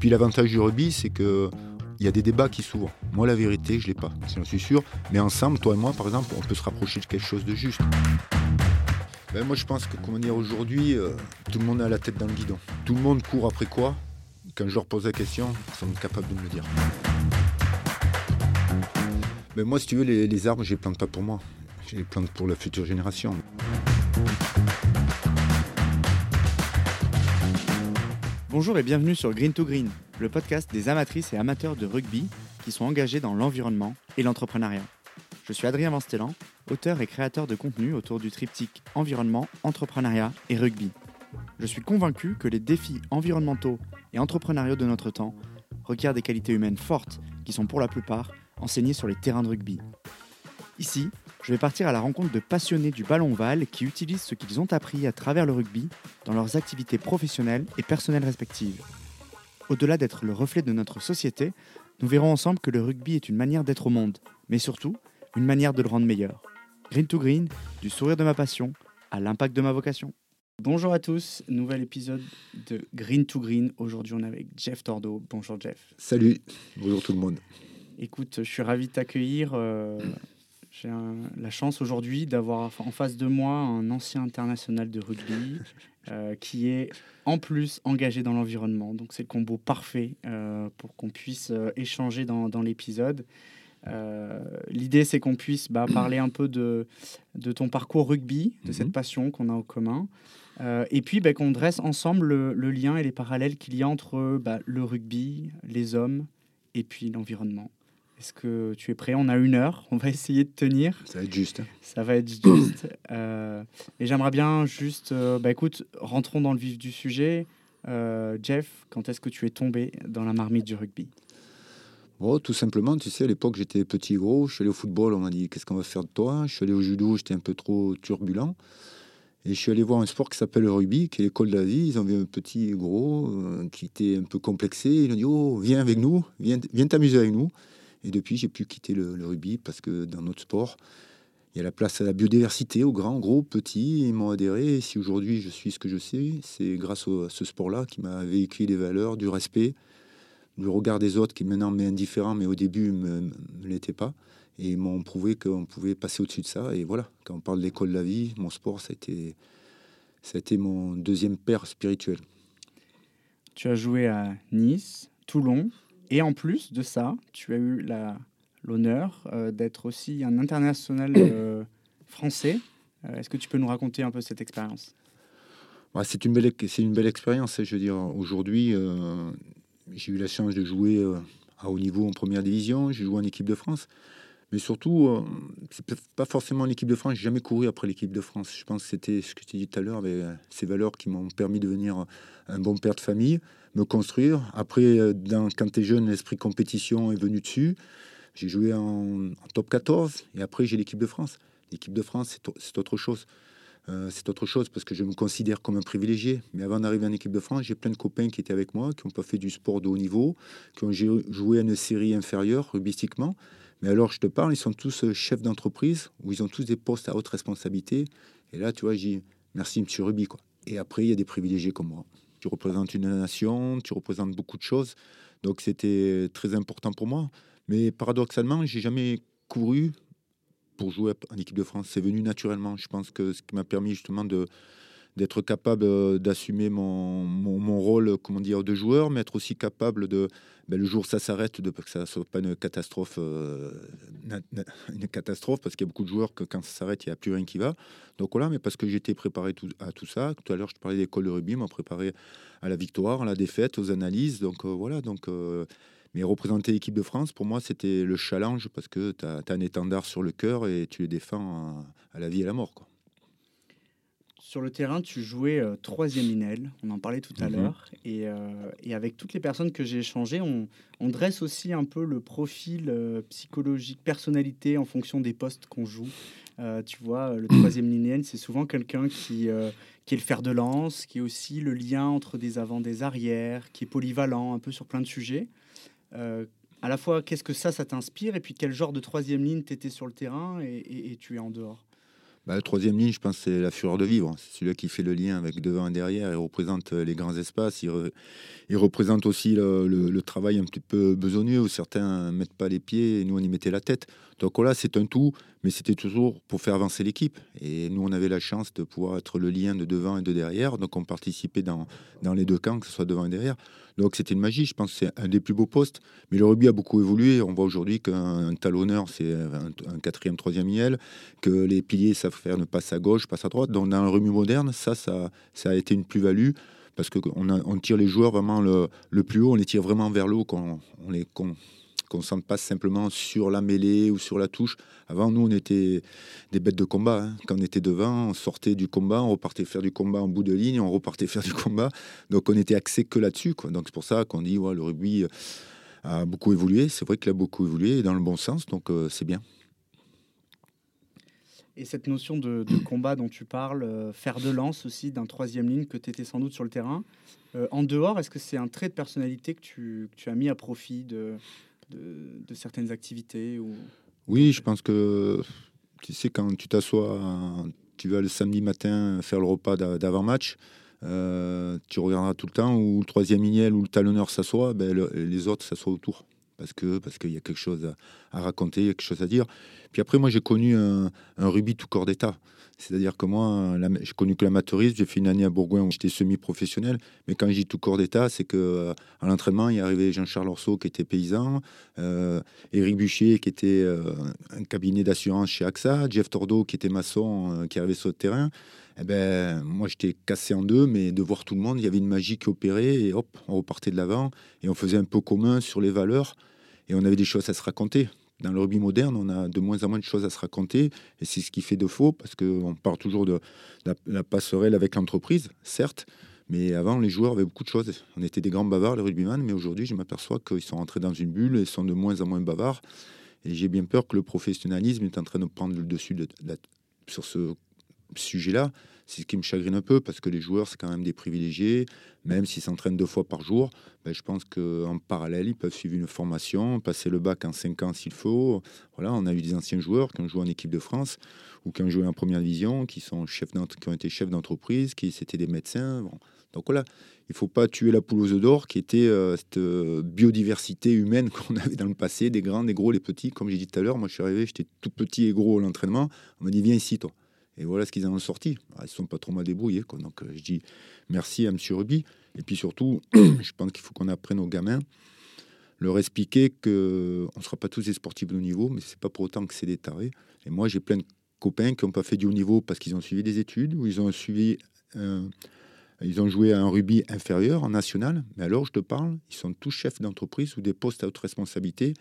puis l'avantage du rugby, c'est que il y a des débats qui s'ouvrent. Moi, la vérité, je l'ai pas, j'en suis sûr. Mais ensemble, toi et moi, par exemple, on peut se rapprocher de quelque chose de juste. Ben, moi, je pense que, comment dire, aujourd'hui, euh, tout le monde a la tête dans le guidon. Tout le monde court après quoi? Quand je leur pose la question, ils sont capables de me le dire. Mais moi, si tu veux, les, les arbres, je les plante pas pour moi. Je les plante pour la future génération. Bonjour et bienvenue sur Green to Green, le podcast des amatrices et amateurs de rugby qui sont engagés dans l'environnement et l'entrepreneuriat. Je suis Adrien Vanstellan, auteur et créateur de contenu autour du triptyque environnement, entrepreneuriat et rugby. Je suis convaincu que les défis environnementaux et entrepreneuriaux de notre temps requièrent des qualités humaines fortes qui sont pour la plupart enseignées sur les terrains de rugby. Ici, je vais partir à la rencontre de passionnés du ballon ovale qui utilisent ce qu'ils ont appris à travers le rugby dans leurs activités professionnelles et personnelles respectives. Au-delà d'être le reflet de notre société, nous verrons ensemble que le rugby est une manière d'être au monde, mais surtout une manière de le rendre meilleur. Green to Green, du sourire de ma passion à l'impact de ma vocation. Bonjour à tous, nouvel épisode de Green to Green. Aujourd'hui, on est avec Jeff Tordo. Bonjour Jeff. Salut, bonjour tout le monde. Écoute, je suis ravi de t'accueillir. Euh, j'ai la chance aujourd'hui d'avoir en face de moi un ancien international de rugby euh, qui est en plus engagé dans l'environnement. Donc c'est le combo parfait euh, pour qu'on puisse euh, échanger dans, dans l'épisode. L'idée c'est qu'on puisse bah, parler un peu de, de ton parcours rugby, de cette mhm. passion qu'on a en commun. et puis bah, qu'on dresse ensemble le, lien et les parallèles qu'il y a entre bah, le rugby, les hommes et puis l'environnement. Est-ce que tu es prêt? On a une heure. On va essayer de tenir. Ça va être juste. Ça va être juste. euh, et j'aimerais bien juste. Euh, bah écoute, rentrons dans le vif du sujet. Euh, Jeff, quand est-ce que tu es tombé dans la marmite du rugby? Oh, tout simplement, tu sais, à l'époque, j'étais petit gros. Je suis allé au football, on m'a dit Qu'est-ce qu'on va faire de toi? Je suis allé au judo, j'étais un peu trop turbulent. Et je suis allé voir un sport qui s'appelle le rugby, qui est l'école de la vie. Ils ont vu un petit gros euh, qui était un peu complexé. Ils ont dit Oh, viens avec nous, viens, viens t'amuser avec nous. Et depuis, j'ai pu quitter le, rugby parce que dans notre sport, il y a la place à la biodiversité, aux grands, gros, petits. Ils m'ont adhéré. Et si aujourd'hui je suis ce que je sais, c'est grâce à ce sport-là qui m'a véhiculé des valeurs, du respect, du regard des autres qui maintenant m'est indifférent, mais au début ne l'était pas. Et ils m'ont prouvé qu'on pouvait passer au-dessus de ça. Et voilà, quand on parle de l'école de la vie, mon sport, ça a ça a été mon deuxième père spirituel. Tu as joué à Nice, Toulon, et en plus de ça, tu as eu l'honneur euh, d'être aussi un international euh, français. Euh, est-ce que tu peux nous raconter un peu cette expérience? C'est une belle, c'est une belle expérience. Hein, je veux dire, aujourd'hui, j'ai eu la chance de jouer à haut niveau en première division. J'ai joué en équipe de France. Mais surtout, c'est pas forcément l'équipe de France. J'ai jamais couru après l'équipe de France. Je pense que c'était ce que tu dit tout à l'heure, avec ces valeurs qui m'ont permis de devenir un bon père de famille me construire. Après, euh, dans, quand tu es jeune, l'esprit compétition est venu dessus. J'ai joué en, top 14 et après, j'ai l'équipe de France. L'équipe de France, c'est autre chose. Euh, c'est autre chose parce que je me considère comme un privilégié. Mais avant d'arriver en équipe de France, j'ai plein de copains qui étaient avec moi, qui n'ont pas fait du sport de haut niveau, qui ont joué à une série inférieure rubistiquement. Mais alors, je te parle, ils sont tous euh, chefs d'entreprise où ils ont tous des postes à haute responsabilité. Et là, tu vois, j'ai dis merci, monsieur Ruby. Quoi. Et après, il y a des privilégiés comme moi tu représentes une nation, tu représentes beaucoup de choses. Donc c'était très important pour moi. Mais paradoxalement, j'ai jamais couru pour jouer en équipe de France. C'est venu naturellement. Je pense que ce qui m'a permis justement de d'être capable euh, d'assumer mon, mon, rôle comment dire, de joueur, mais être aussi capable de, ben, le jour où ça s'arrête, de, que ça ne soit pas une catastrophe, euh, une catastrophe, parce qu'il y a beaucoup de joueurs que quand ça s'arrête, il n'y a plus rien qui va. Donc voilà, mais parce que j'étais préparé à tout ça. Tout à l'heure, je parlais d'école de rugby, m'a préparé à la victoire, à la défaite, aux analyses. Donc euh, voilà, donc... mais représenter l'équipe de France, pour moi, c'était le challenge parce que tu as, un étendard sur le cœur et tu les défends à, la vie et à la mort. Sur le terrain, tu jouais euh, troisième inel, on en parlait tout à mhm. l'heure, euh, et, avec toutes les personnes que j'ai échangées, on, dresse aussi un peu le profil euh, psychologique, personnalité en fonction des postes qu'on joue. tu vois, le troisième linéal, c'est souvent quelqu'un qui, qui est le fer de lance, qui est aussi le lien entre des avant, des arrières, qui est polyvalent un peu sur plein de sujets. à la fois, qu'est-ce que ça, ça t'inspire, et puis quel genre de troisième ligne tu étais sur le terrain et tu es en dehors? Bah, Le troisième ligne, je pense, c'est la fureur de vivre. C'est celui qui fait le lien avec devant et derrière. Il représente les grands espaces. Il, représente aussi le, travail un petit peu besogneux où certains ne mettent pas les pieds et nous, on y mettait la tête. Donc là, c'est un tout, mais c'était toujours pour faire avancer l'équipe. Et nous, on avait la chance de pouvoir être le lien de devant et de derrière. Donc on participait dans, dans les deux camps, que ce soit devant et derrière. Donc c'était une magie. Je pense que c'est un des plus beaux postes. Mais le rugby a beaucoup évolué. On voit aujourd'hui qu'un talonneur, c'est un, quatrième, troisième miel, que les piliers savent faire ne passe à gauche, passe à droite. Donc dans le rugby moderne, ça, ça, a été une plus-value parce qu'on on tire les joueurs vraiment le, le, plus haut, on les tire vraiment vers le haut, quand on les, qu'on pas simplement sur la mêlée ou sur la touche. Avant, nous, on était des bêtes de combat. Hein. Quand on était devant, on sortait du combat, on repartait faire du combat en bout de ligne, on repartait faire du combat. Donc, on était axé que là-dessus. Donc, c'est pour ça qu'on dit ouais, le rugby a beaucoup évolué. C'est vrai qu'il a beaucoup évolué dans le bon sens, donc euh, c'est bien. Et cette notion de, combat dont tu parles, euh, faire de lance aussi d'un troisième ligne que tu étais sans doute sur le terrain, euh, en dehors, est-ce que c'est un trait de personnalité que tu, que tu as mis à profit de, de, certaines activités ou... Oui, je pense que tu sais, quand tu t'assois, tu vas le samedi matin faire le repas d'avant-match, euh, tu regarderas tout le temps où le troisième ignel ou le talonneur s'assoit, ben, les autres s'assoient autour. Parce que parce qu'il y a quelque chose à, raconter, il y a quelque chose à dire. Puis après, moi, j'ai connu un, un rugby tout corps d'état. C'est-à-dire que moi, j'ai connu que l'amateurisme. J'ai fait une année à Bourgoin où j'étais semi-professionnel. Mais quand je dis tout corps d'état, c'est que euh, à l'entraînement, il y arrivait Jean-Charles Orceau qui était paysan, euh, Éric Buchier qui était euh, un cabinet d'assurance chez AXA, Jeff Tordo qui était maçon, euh, qui arrivait sur le terrain. Eh ben, moi, j'étais cassé en deux, mais de voir tout le monde, il y avait une magie qui opérait et hop, on repartait de l'avant et on faisait un peu commun sur les valeurs et on avait des choses à se raconter dans le rugby moderne, on a de moins en moins de choses à se raconter, et c'est ce qui fait de faux, parce qu'on parle toujours de la, passerelle avec l'entreprise, certes, mais avant, les joueurs avaient beaucoup de choses. On était des grands bavards, les rugbyman, mais aujourd'hui, je m'aperçois qu'ils sont rentrés dans une bulle et sont de moins en moins bavards. Et j'ai bien peur que le professionnalisme est en train de prendre le dessus sur ce sujet-là. C'est ce qui me chagrine un peu parce que les joueurs, c'est quand même des privilégiés. Même s'ils s'entraînent deux fois par jour, ben, je pense qu'en parallèle, ils peuvent suivre une formation, passer le bac en cinq ans s'il faut. Voilà, on a eu des anciens joueurs qui ont joué en équipe de France ou qui ont joué en première division, qui, sont chefs ont été chefs d'entreprise, qui étaient des médecins. Donc voilà, il ne faut pas tuer la poule aux œufs d'or qui était euh, cette euh, biodiversité humaine qu'on avait dans le passé, des grands, des gros, les petits. Comme j'ai dit tout à l'heure, moi je suis arrivé, j'étais tout petit et gros à l'entraînement. On m'a dit, viens ici, toi. Et voilà ce qu'ils en ont sorti. Ah, ils ne sont pas trop mal débrouillés. Donc euh, je dis merci à M. Ruby. Et puis surtout, je pense qu'il faut qu'on apprenne aux gamins, leur expliquer qu'on ne sera pas tous des sportifs de haut niveau, mais c'est pas pour autant que c'est des tarés. Et moi, j'ai plein de copains qui n'ont pas fait du haut niveau parce qu'ils ont suivi des études ou ils ont suivi. Euh, ils ont joué à un rugby inférieur en national, mais alors je te parle, ils sont tous chefs d'entreprise ou des postes à haute responsabilité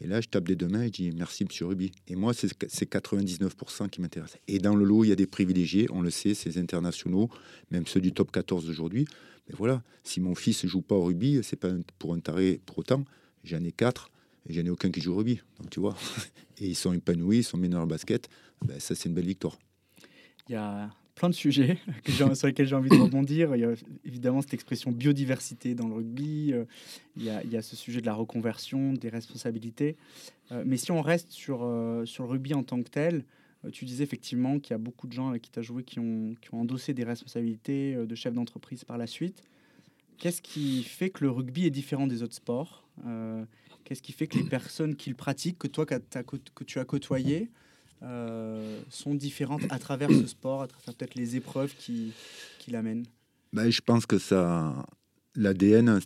et là, je tape des deux mains et je dis merci, monsieur Ruby. Et moi, c'est 99% qui m'intéresse. Et dans le lot, il y a des privilégiés, on le sait, ces internationaux, même ceux du top 14 d'aujourd'hui. Mais voilà, si mon fils ne joue pas au rugby, c'est pas pour un taré pour autant. J'en ai quatre et j'en ai aucun qui joue au rugby. Donc tu vois, et ils sont épanouis, ils sont mis dans basket. Ben, ça, c'est une belle victoire. Il y a plein de sujets sur lesquels j'ai envie de rebondir. Il y a évidemment cette expression biodiversité dans le rugby. Euh, il y, a, ce sujet de la reconversion, des responsabilités. Euh, mais si on reste sur, euh, sur le rugby en tant que tel, tu disais effectivement qu'il y a beaucoup de gens avec qui tu as joué qui ont, qui ont endossé des responsabilités de chef d'entreprise par la suite. Qu'est-ce qui fait que le rugby est différent des autres sports? Qu'est-ce qui fait que les personnes qui le pratiquent, que toi que tu as côtoyé, euh, sont différentes à travers ce sport, à travers peut-être les épreuves qui, qui l'amènent ben, Je pense que ça, l'ADN,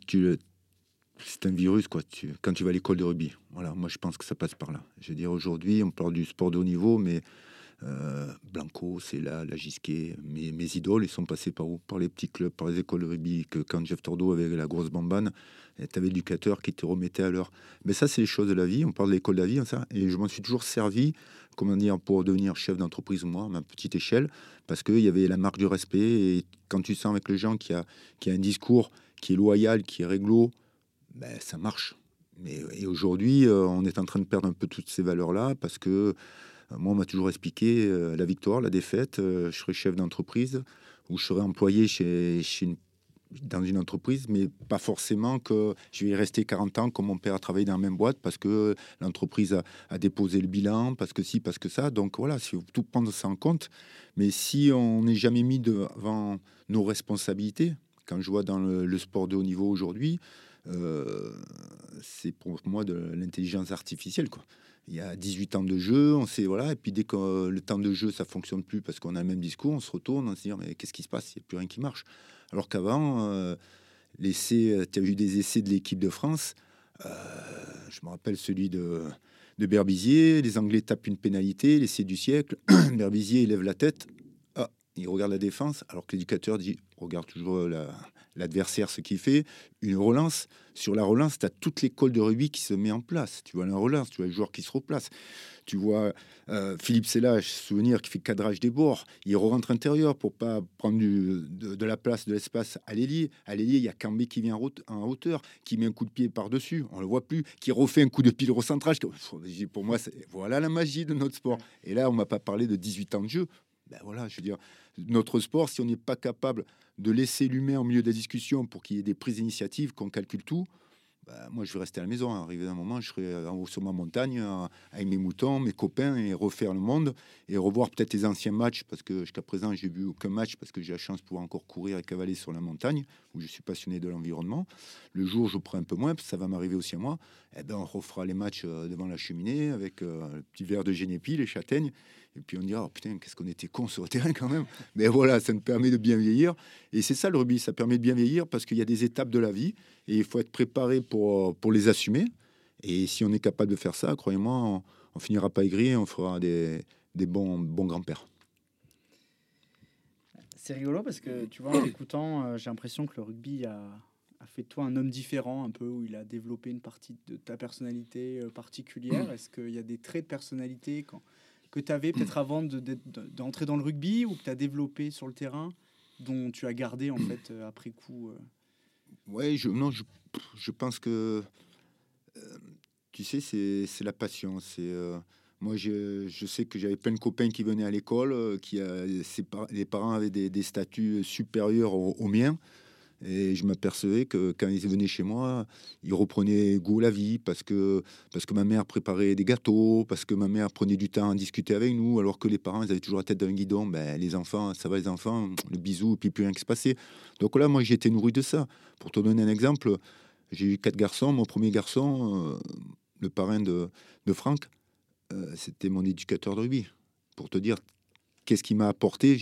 c'est un virus quoi. Quand tu vas à l'école de rugby, voilà, moi je pense que ça passe par là. Je veux dire, aujourd'hui, on parle du sport de haut niveau, mais Blanco, c'est là, la Gisquet, mes, mes, idoles, ils sont passés par où? Par les petits clubs, par les écoles rugby, quand Jeff Tordo avait la grosse bambane, tu avais l'éducateur qui te remettait à l'heure. Mais ça, c'est les choses de la vie, on parle de l'école de la vie, ça, et je m'en suis toujours servi, comment dire, pour devenir chef d'entreprise, moi, à ma petite échelle, parce qu'il y avait la marque du respect, et quand tu sens avec les gens qui a, qui a un discours qui est loyal, qui est réglo, ben, ça marche. Mais, et aujourd'hui, euh, on est en train de perdre un peu toutes ces valeurs-là, parce que moi, on m'a toujours expliqué euh, la victoire, la défaite. Euh, je serai chef d'entreprise ou je serai employé chez, dans une entreprise, mais pas forcément que je vais rester 40 ans comme mon père a travaillé dans la même boîte parce que l'entreprise a, déposé le bilan, parce que si, parce que ça. Donc voilà, il faut tout prendre ça en compte. Mais si on n'est jamais mis devant nos responsabilités, quand je vois dans le, sport de haut niveau aujourd'hui, euh, c'est pour moi de l'intelligence artificielle. Quoi. Il y a 18 ans de jeu, on sait, voilà, et puis dès que le temps de jeu, ça fonctionne plus parce qu'on a le même discours, on se retourne, on se dit, mais qu'est-ce qui se passe? Il n'y a plus rien qui marche. Alors qu'avant, euh, l'essai, tu as vu des essais de l'équipe de France, euh, je me rappelle celui de, Berbizier, les Anglais tapent une pénalité, l'essai du siècle, Berbizier lève la tête, ah, il regarde la défense, alors que l'éducateur dit, regarde toujours la, l'adversaire ce qu'il fait, une relance. Sur la relance, tu as toute l'école de rugby qui se met en place. Tu vois la relance, tu vois le joueur qui se replace. Tu vois euh, Philippe Sellage, souvenir, qui fait cadrage des bords. Il rentre intérieur pour pas prendre de, la place, de l'espace à l'ailier. Il y a Cambé qui vient en hauteur, qui met un coup de pied par-dessus, on le voit plus, qui refait un coup de pied au centrage. Pour moi, voilà la magie de notre sport. Et là, on m'a pas parlé de 18 ans de jeu. Ben voilà, je veux dire, notre sport, si on n'est pas capable de laisser l'humain au milieu de la discussion pour qu'il y ait des prises d'initiative, qu'on calcule tout, bah, moi je vais rester à la maison. Arrivé un moment, je serai en haut sur ma montagne euh, avec mes moutons, mes copains et refaire le monde et revoir peut-être les anciens matchs parce que jusqu'à présent j'ai vu aucun match parce que j'ai la chance de pouvoir encore courir et cavaler sur la montagne où je suis passionné de l'environnement. Le jour je prends un peu moins, parce que ça va m'arriver aussi à moi. Eh ben on refera les matchs euh, devant la cheminée avec euh, le petit verre de génépi, les châtaignes et puis on dira, oh, putain, qu'est-ce qu'on était con sur le terrain quand même. Mais voilà, ça nous permet de bien vieillir. Et c'est ça le rugby, ça permet de bien vieillir parce qu'il y a des étapes de la vie et il faut être préparé pour, pour les assumer. Et si on est capable de faire ça, croyez-moi, on, on finira pas aigri et on fera des, des bons, bons grands-pères. C'est rigolo parce que tu vois, en écoutant, euh, j'ai l'impression que le rugby a, a, fait de toi un homme différent, un peu, où il a développé une partie de ta personnalité euh, particulière. Est-ce qu'il y a des traits de personnalité quand, que tu avais peut-être avant d'entrer dans le rugby ou que tu as développé sur le terrain dont tu as gardé en fait euh, après coup euh Ouais, je, non, je, je pense que euh, tu sais, c'est la passion. C'est moi, je, je, sais que j'avais plein de copains qui venaient à l'école, qui a, les parents avaient des, des statuts supérieurs aux miens. Et je m'apercevais que quand ils venaient chez moi, ils reprenaient goût à la vie parce que, parce que ma mère préparait des gâteaux, parce que ma mère prenait du temps à discuter avec nous, alors que les parents, ils avaient toujours la tête dans un guidon. Ben, les enfants, ça va les enfants, le bisou, et puis plus rien qui se passait. Donc là, moi, j'ai été nourri de ça. Pour te donner un exemple, j'ai eu quatre garçons. Mon premier garçon, euh, le parrain de, de Franck, euh, c'était mon éducateur de rugby. Pour te dire qu'est-ce qui m'a apporté?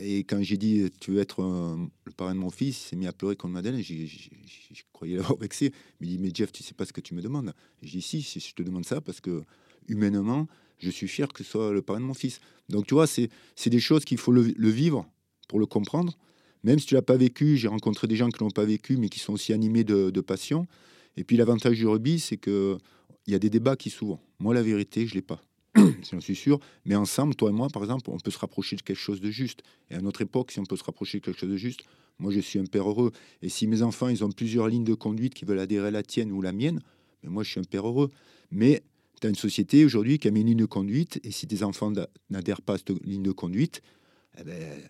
Et quand j'ai dit tu veux être le parrain de mon fils, il s'est mis à pleurer comme Madeleine. Je croyais l'avoir vexé. Il me dit Mais Jeff, tu sais pas ce que tu me demandes? Je dis Si, si je te demande ça parce que humainement, je suis fier que ce soit le parrain de mon fils. Donc tu vois, c'est des choses qu'il faut le, vivre pour le comprendre. Même si tu l'as pas vécu, j'ai rencontré des gens qui l'ont pas vécu, mais qui sont aussi animés de, de passion. Et puis l'avantage du rugby, c'est que il y a des débats qui s'ouvrent. Moi, la vérité, je l'ai pas. j'en suis sûr. Mais ensemble, toi et moi, par exemple, on peut se rapprocher de quelque chose de juste. Et à notre époque, si on peut se rapprocher de quelque chose de juste, moi, je suis un père heureux. Et si mes enfants, ils ont plusieurs lignes de conduite qui veulent adhérer à la tienne ou la mienne, mais moi, je suis un père heureux. Mais tu as une société aujourd'hui qui a mis une de conduite. Et si tes enfants n'adhèrent pas à cette ligne de conduite, eh ben,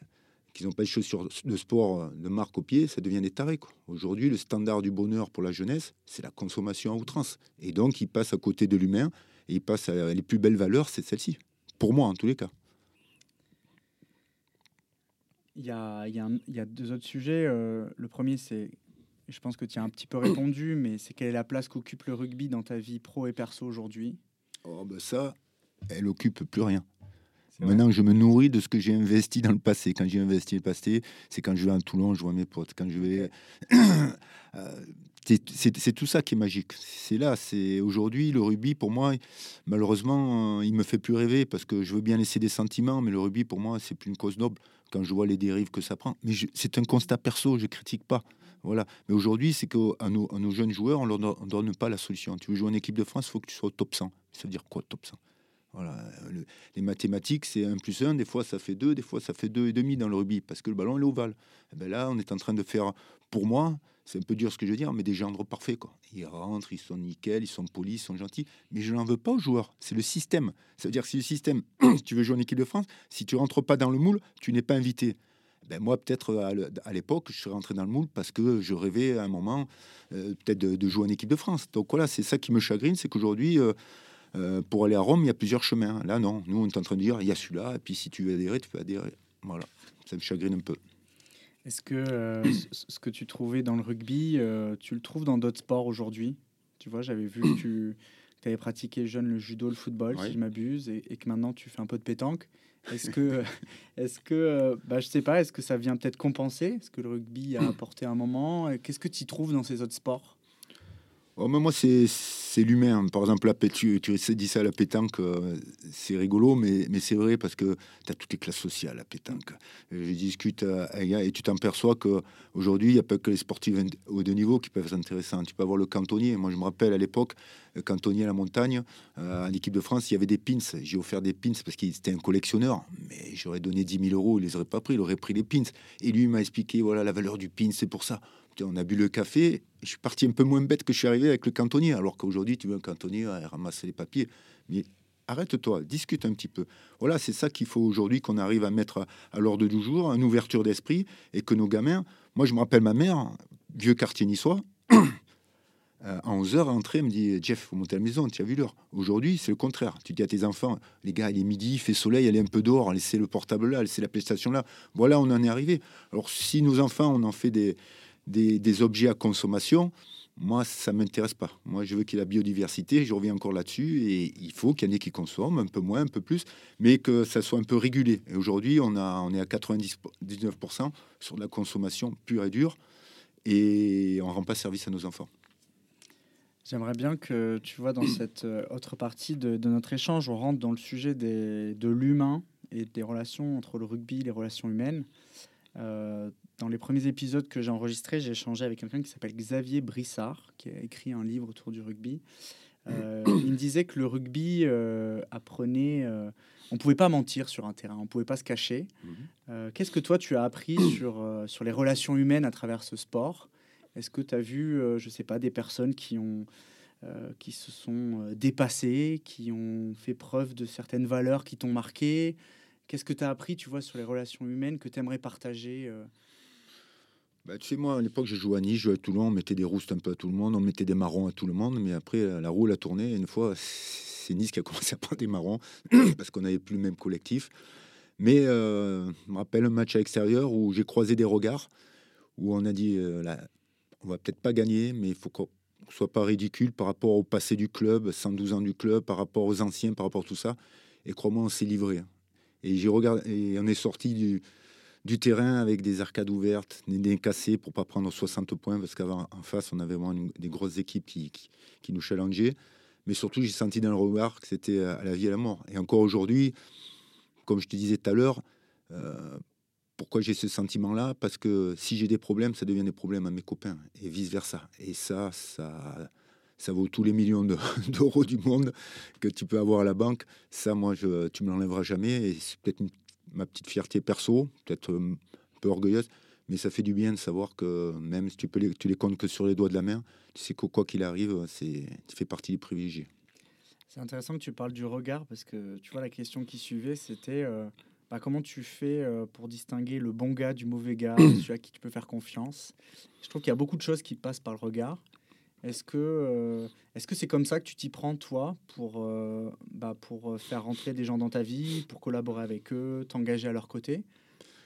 qu'ils n'ont pas de chaussures de sport euh, de marque au pied, ça devient des tarés. Aujourd'hui, le standard du bonheur pour la jeunesse, c'est la consommation à outrance. Et donc, ils passent à côté de l'humain et il passe à les plus belles valeurs, c'est celle-ci. Pour moi, en tous les cas. Il y a, il y a, il y a deux autres sujets. Euh, le premier, c'est, je pense que tu as un petit peu répondu, mais c'est quelle est la place qu'occupe le rugby dans ta vie pro et perso aujourd'hui? Oh ben ça, elle occupe plus rien. Maintenant, je me nourris de ce que j'ai investi dans le passé. Quand j'ai investi le passé, c'est quand je vais à Toulon, je vois mes potes. Quand je vais, euh, c'est tout ça qui est magique. C'est là, c'est aujourd'hui le rugby pour moi. Malheureusement, il me fait plus rêver parce que je veux bien laisser des sentiments, mais le rugby pour moi c'est plus une cause noble quand je vois les dérives que ça prend. Mais c'est un constat perso, je critique pas. Voilà. Mais aujourd'hui, c'est qu'à nos, nos, jeunes joueurs, on leur donne pas la solution. Tu veux jouer en équipe de France, il faut que tu sois au top 100. Ça veut dire quoi, top 100 voilà, les mathématiques, c'est 1 plus 1, des fois ça fait 2, des fois ça fait 2,5 dans le rugby, parce que le ballon est ovale. Eh ben là, on est en train de faire, pour moi, c'est un peu dur ce que je veux dire, mais des gendres parfaits. Quoi. Ils rentrent, ils sont nickel, ils sont polis, ils sont gentils, mais je n'en veux pas aux joueurs. C'est le système. Ça veut dire que si le système, tu veux jouer en équipe de France, si tu rentres pas dans le moule, tu n'es pas invité. Ben moi, peut-être à l'époque, je serais rentré dans le moule parce que je rêvais à un moment peut-être de, jouer en équipe de France. Donc voilà, c'est ça qui me chagrine, c'est qu'aujourd'hui, pour aller à Rome, il y a plusieurs chemins. Là, non, nous, on est en train de dire, il y a celui-là, et puis si tu veux adhérer, tu peux adhérer. Voilà, ça me chagrine un peu. Est-ce que ce que tu trouvais dans le rugby, tu le trouves dans d'autres sports aujourd'hui? Tu vois, j'avais vu que tu avais pratiqué jeune le judo, le football, si je m'abuse, et, que maintenant tu fais un peu de pétanque. Est-ce que, est-ce que, euh, bah, je sais pas, est-ce que ça vient peut-être compenser? Est-ce que le rugby a apporté un moment? Qu'est-ce que tu trouves dans ces autres sports? Oh, moi, c'est l'humain. Par exemple, la tu, tu dis ça à la pétanque, euh, c'est rigolo, mais, mais c'est vrai parce que tu as toutes les classes sociales à la pétanque. Je discute et tu t'aperçois qu'aujourd'hui, il n'y a pas que les sportifs au de niveau qui peuvent être intéressants. Tu peux avoir le cantonnier. Moi, je me rappelle à l'époque, cantonnier à la montagne, euh, en équipe de France, il y avait des pins. J'ai offert des pins parce qu'il était un collectionneur, mais j'aurais donné 10 000 euros, il les aurait pas pris, il aurait pris les pins. Et lui m'a expliqué voilà la valeur du pin, c'est pour ça on a bu le café. Je suis parti un peu moins bête que je suis arrivé avec le cantonnier. Alors qu'aujourd'hui, tu veux un cantonnier à ramasser les papiers. Mais arrête-toi, discute un petit peu. Voilà, c'est ça qu'il faut aujourd'hui qu'on arrive à mettre à, l'ordre du jour, une ouverture d'esprit et que nos gamins. Moi, je me rappelle ma mère, vieux quartier niçois. Euh, à 11h, entrée, elle me dit Jeff, faut monter à la maison, tu as vu l'heure. Aujourd'hui, c'est le contraire. Tu dis à tes enfants les gars, il est midi, il fait soleil, allez un peu dehors, laissez le portable là, laissez la PlayStation là. Voilà, on en est arrivé. Alors, si nos enfants, on en fait des, des, objets à consommation, moi, ça ne m'intéresse pas. Moi, je veux qu'il y ait la biodiversité, je reviens encore là-dessus, et il faut qu'il y en ait qui consomment, un peu moins, un peu plus, mais que ça soit un peu régulé. Et aujourd'hui, on, a, on est à 99% sur la consommation pure et dure, et on ne rend pas service à nos enfants. J'aimerais bien que tu vois dans cette euh, autre partie de, notre échange, on rentre dans le sujet des, de l'humain et des relations entre le rugby et les relations humaines. Euh, dans les premiers épisodes que j'ai enregistrés, j'ai échangé avec quelqu'un qui s'appelle Xavier Brissard, qui a écrit un livre autour du rugby. Euh, il me disait que le rugby euh, apprenait. On pouvait pas mentir sur un terrain, on pouvait pas se cacher. Mhm. Qu'est-ce que toi tu as appris sur, sur les relations humaines à travers ce sport? Est-ce que tu as vu, je sais pas, des personnes qui ont qui se sont dépassées, qui ont fait preuve de certaines valeurs qui t'ont marqué? Qu'est-ce que tu as appris, tu vois, sur les relations humaines que tu aimerais partager bah, tu sais, moi, à l'époque, je jouais à Nice, je jouais à Toulon, on mettait des roustes un peu à tout le monde, on mettait des marrons à tout le monde, mais après, la roue a tourné. une fois, c'est Nice qui a commencé à prendre des marrons, parce qu'on n'avait plus le même collectif. Mais euh, je me rappelle un match à l'extérieur où j'ai croisé des regards, où on a dit, euh, là, on va peut-être pas gagner, mais il faut qu'on soit pas ridicule par rapport au passé du club, 112 ans du club, par rapport aux anciens, par rapport à tout ça. Et crois-moi, on s'est livré. Et j'ai regardé, on est sorti du, terrain avec des arcades ouvertes, des cassés pour pas prendre 60 points, parce qu'avant, en face, on avait vraiment des grosses équipes qui, nous challengeaient. Mais surtout, j'ai senti dans le regard que c'était à la vie et à la mort. Et encore aujourd'hui, comme je te disais tout à l'heure, euh, pourquoi j'ai ce sentiment-là? Parce que si j'ai des problèmes, ça devient des problèmes à mes copains, et vice-versa. Et ça, ça, ça vaut tous les millions d'euros du monde que tu peux avoir à la banque. Ça, moi, je, tu me l'enlèveras jamais. Et c'est peut-être ma petite fierté perso, peut-être euh, un peu orgueilleuse, mais ça fait du bien de savoir que même si tu peux les, tu les comptes que sur les doigts de la main, tu sais que quoi qu'il arrive, tu fais partie des privilégiés. C'est intéressant que tu parles du regard parce que tu vois la question qui suivait, c'était euh, bah, comment tu fais euh, pour distinguer le bon gars du mauvais gars, celui à qui tu peux faire confiance? Je trouve qu'il y a beaucoup de choses qui passent par le regard. Est-ce que euh, est-ce que c'est comme ça que tu t'y prends toi pour euh, bah, pour euh, faire rentrer des gens dans ta vie, pour collaborer avec eux, t'engager à leur côté?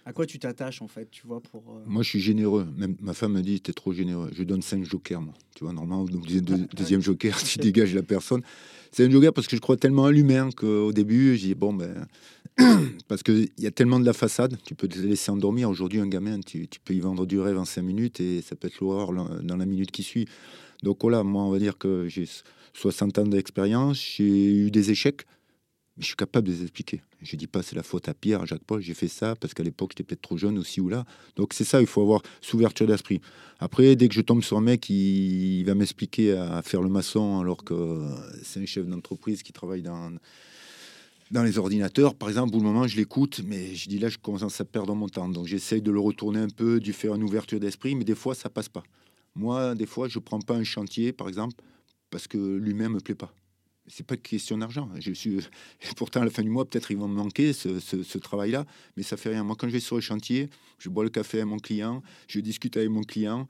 À quoi tu t'attaches en fait, tu vois pour Moi, je suis généreux. Même ma femme me dit, t'es trop généreux. Je donne cinq jokers, moi. Tu vois, normalement, donc deuxième joker, tu dégages la personne. C'est un joker parce que je crois tellement à l'humain qu'au début, j'ai dit bon ben parce qu'il y a tellement de la façade, tu peux te laisser endormir. Aujourd'hui, un gamin, tu, tu, peux y vendre du rêve en cinq minutes et ça peut être l'horreur dans la minute qui suit. Donc voilà, moi, on va dire que j'ai 60 ans d'expérience, j'ai eu des échecs, mais je suis capable de les expliquer. Je dis pas c'est la faute à Pierre, à Jacques Paul, j'ai fait ça parce qu'à l'époque j'étais peut-être trop jeune aussi ou là. Donc c'est ça, il faut avoir ouverture d'esprit. Après, dès que je tombe sur un mec qui va m'expliquer à faire le maçon alors que c'est un chef d'entreprise qui travaille dans dans les ordinateurs, par exemple, au moment je l'écoute, mais je dis là, je commence à perdre mon temps. Donc j'essaye de le retourner un peu, de faire une ouverture d'esprit, mais des fois, ça passe pas. Moi, des fois, je prends pas un chantier, par exemple, parce que lui-même me plaît pas. C'est pas question d'argent. Je suis pourtant à la fin du mois, peut-être ils vont me manquer ce, ce, travail-là, mais ça fait rien. Moi, quand je vais sur le chantier, je bois le café avec mon client, je discute avec mon client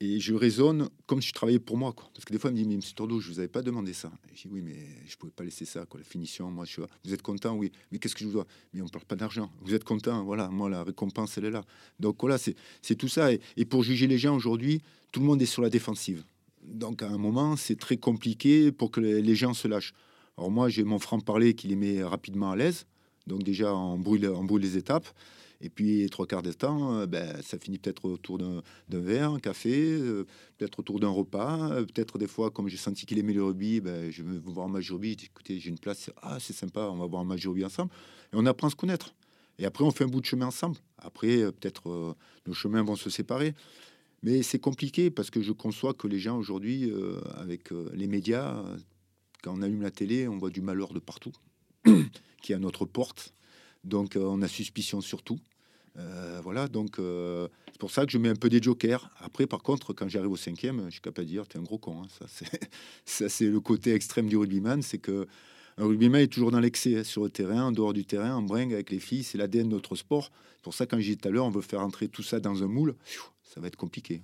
et je raisonne comme si je travaillais pour moi. Parce que des fois, il me dit, mais M. Tordo, je vous avais pas demandé ça. je dis, oui, mais je pouvais pas laisser ça. La finition, moi, je suis Vous êtes content Oui. Mais qu'est-ce que je vous dois? Mais on parle pas d'argent. Vous êtes content Voilà, moi, la récompense, elle est là. Donc voilà, c'est tout ça. et pour juger les gens aujourd'hui, tout le monde est sur la défensive. Donc à un moment, c'est très compliqué pour que les gens se lâchent. Alors moi, j'ai mon franc-parler qui les met rapidement à l'aise. Donc déjà, on brûle, on brûle les étapes. Et puis, trois quarts de temps, euh, ben, ça finit peut-être autour d'un verre, un café, euh, peut-être autour d'un repas. Euh, peut-être des fois, comme j'ai senti qu'il aimait le rugby, ben, je vais voir match rugby. Écoutez, j'ai une place. Ah, c'est sympa, on va voir match rugby ensemble. Et on apprend à se connaître. Et après, on fait un bout de chemin ensemble. Après, peut-être nos chemins vont se séparer. Mais c'est compliqué parce que je conçois que les gens aujourd'hui, euh, avec euh, les médias, euh, quand on allume la télé, on voit du malheur de partout, qui est à notre porte. Donc on a suspicion sur tout. voilà, donc c'est pour ça que je mets un peu des jokers. Après, par contre, quand j'arrive au cinquième, je suis capable de dire, t'es un gros con. Hein. Ça, c'est le côté extrême du rugbyman, c'est que un rugbyman est toujours dans l'excès hein, sur le terrain, en dehors du terrain, en bringue avec les filles. C'est l'ADN de notre sport. C'est pour ça, quand j'ai dit tout à l'heure, on veut faire entrer tout ça dans un moule ça va être compliqué.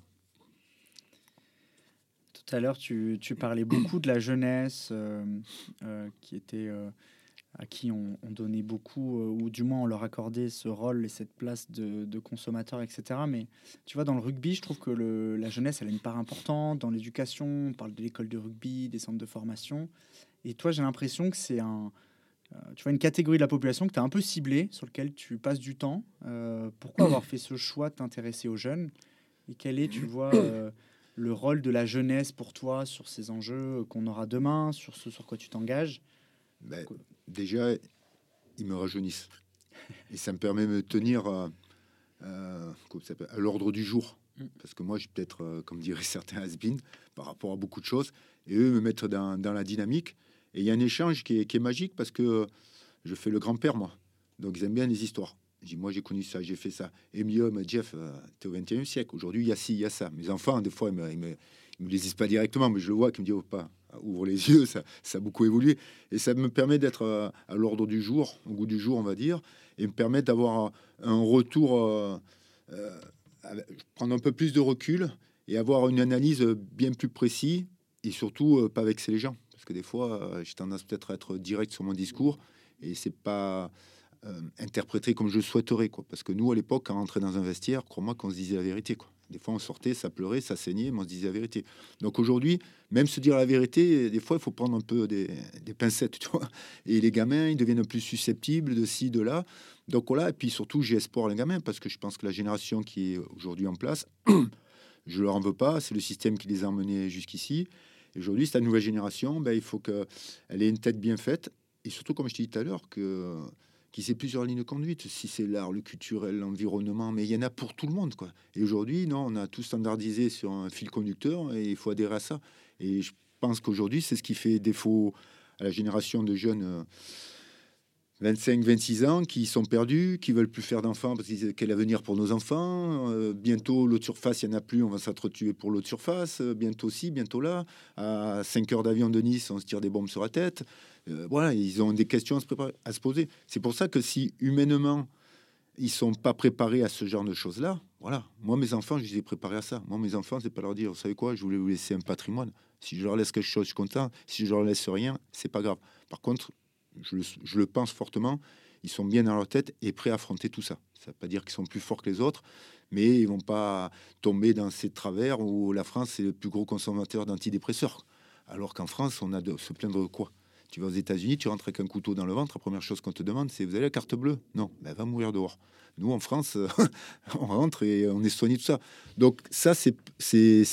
Tout à l'heure, tu, parlais beaucoup de la jeunesse euh, euh, qui était euh, à qui on, donnait beaucoup, ou du moins on leur accordait ce rôle et cette place de, de consommateur, etc. Mais tu vois, dans le rugby, je trouve que le, la jeunesse, elle a une part importante. Dans l'éducation, on parle de l'école de rugby, des centres de formation. Et toi, j'ai l'impression que c'est un, tu vois, une catégorie de la population que tu as un peu ciblée, sur lequel tu passes du temps. pourquoi avoir fait ce choix de t'intéresser aux jeunes? Et quel est, tu vois, euh, le rôle de la jeunesse pour toi sur ces enjeux qu'on aura demain, sur ce sur quoi tu t'engages? Ben, Déjà, ils me rajeunissent. Et ça me permet de me tenir euh, euh, à l'ordre du jour. Mm. Parce que moi, je peut-être, comme diraient certains has par rapport à beaucoup de choses. Et eux me mettre dans, dans la dynamique. Et il y a un échange qui est, qui est magique parce que je fais le grand-père, moi. Donc, ils aiment bien les histoires. J'ai moi, j'ai connu ça, j'ai fait ça. Et mieux, Jeff, euh, tu es au 21e siècle. Aujourd'hui, il y a ci, il y a ça. Mes enfants, des fois, ils me, me, me les disent pas directement, mais je le vois, qui me dit, oh, pas, ouvre les yeux, ça, ça a beaucoup évolué. Et ça me permet d'être euh, à, l'ordre du jour, au goût du jour, on va dire, et me permet d'avoir un retour, euh, prendre un peu plus de recul et avoir une analyse bien plus précise et surtout pas vexer les gens. Parce que des fois, j'ai tendance peut-être à être direct sur mon discours et c'est pas euh, interpréter comme je souhaiterais. Quoi. Parce que nous, à l'époque, quand on rentrait dans un vestiaire, crois-moi qu'on se disait la vérité. Quoi. Des fois, on sortait, ça pleurait, ça saignait, mais on se disait la vérité. Donc aujourd'hui, même se dire la vérité, des fois, il faut prendre un peu des, pincettes. Tu vois et les gamins, ils deviennent plus susceptibles de ci, de là. Donc voilà, et puis surtout, j'ai espoir les gamins, parce que je pense que la génération qui est aujourd'hui en place, je leur en veux pas, c'est le système qui les a emmenés jusqu'ici. Aujourd'hui, cette nouvelle génération, ben, il faut qu'elle ait une tête bien faite. Et surtout, comme je t'ai dit tout à l'heure, que qui c'est plusieurs lignes de conduite. Si c'est l'art, le culturel, l'environnement, mais il y en a pour tout le monde, quoi. Et aujourd'hui, non, on a tout standardisé sur un fil conducteur et il faut adhérer à ça. Et je pense qu'aujourd'hui, c'est ce qui fait défaut à la génération de jeunes 25, euh, 26 ans qui sont perdus, qui veulent plus faire d'enfants parce qu'ils disent quel avenir pour nos enfants. Euh, bientôt, l'autre surface, il n'y en a plus, on va s'entretuer pour l'autre surface. Euh, bientôt ci, bientôt là. À 5 heures d'avion de Nice, on se tire des bombes sur la tête. Euh, voilà, ils ont des questions à se, préparer, à se poser. C'est pour ça que si humainement ils sont pas préparés à ce genre de choses-là, voilà. Moi, mes enfants, je les ai préparés à ça. Moi, mes enfants, c'est pas leur dire, vous savez quoi, je voulais vous laisser un patrimoine. Si je leur laisse quelque chose, je suis content. Si je leur laisse rien, c'est pas grave. Par contre, je le, pense fortement, ils sont bien dans leur tête et prêts à affronter tout ça. Ça veut pas dire qu'ils sont plus forts que les autres, mais ils vont pas tomber dans ces travers où la France est le plus gros consommateur d'antidépresseurs. Alors qu'en France, on a de se plaindre de quoi? Tu vas aux États-Unis, tu rentres avec un couteau dans le ventre, la première chose qu'on te demande, c'est vous avez la carte bleue? Non, ben, va mourir dehors. Nous, en France, on rentre et on est soigné de ça. Donc ça, c'est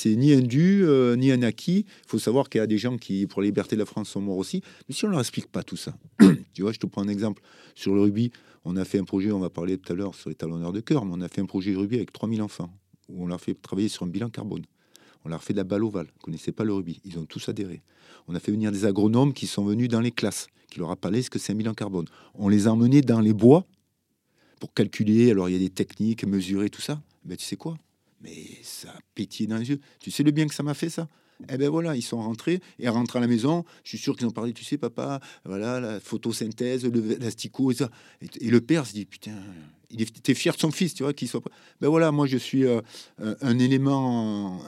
ni un dû, euh, ni un acquis. Il faut savoir qu'il y a des gens qui, pour la liberté de la France, sont morts aussi. Mais si on leur explique pas tout ça, tu vois, je te prends un exemple. Sur le rugby, on a fait un projet, on va parler tout à l'heure sur les talonneurs de cœur, mais on a fait un projet de rugby avec 3000 enfants, où on leur fait travailler sur un bilan carbone. On leur fait de la balle ovale. Ils connaissaient pas le rugby. Ils ont tous adhéré. On a fait venir des agronomes qui sont venus dans les classes, qui leur a parlé ce que c'est un bilan carbone. On les a emmenés dans les bois pour calculer. Alors, il y a des techniques, mesurer tout ça. Ben, tu sais quoi? Mais ça a pétillé dans les yeux. Tu sais le bien que ça m'a fait, ça? Eh ben voilà, ils sont rentrés et rentrés à la maison. Je suis sûr qu'ils ont parlé, tu sais, papa, voilà, la photosynthèse, l'asticot et ça. Et, le père se dit, putain, il était fier de son fils, tu vois, qu'il soit. Ben voilà, moi je suis euh, un élément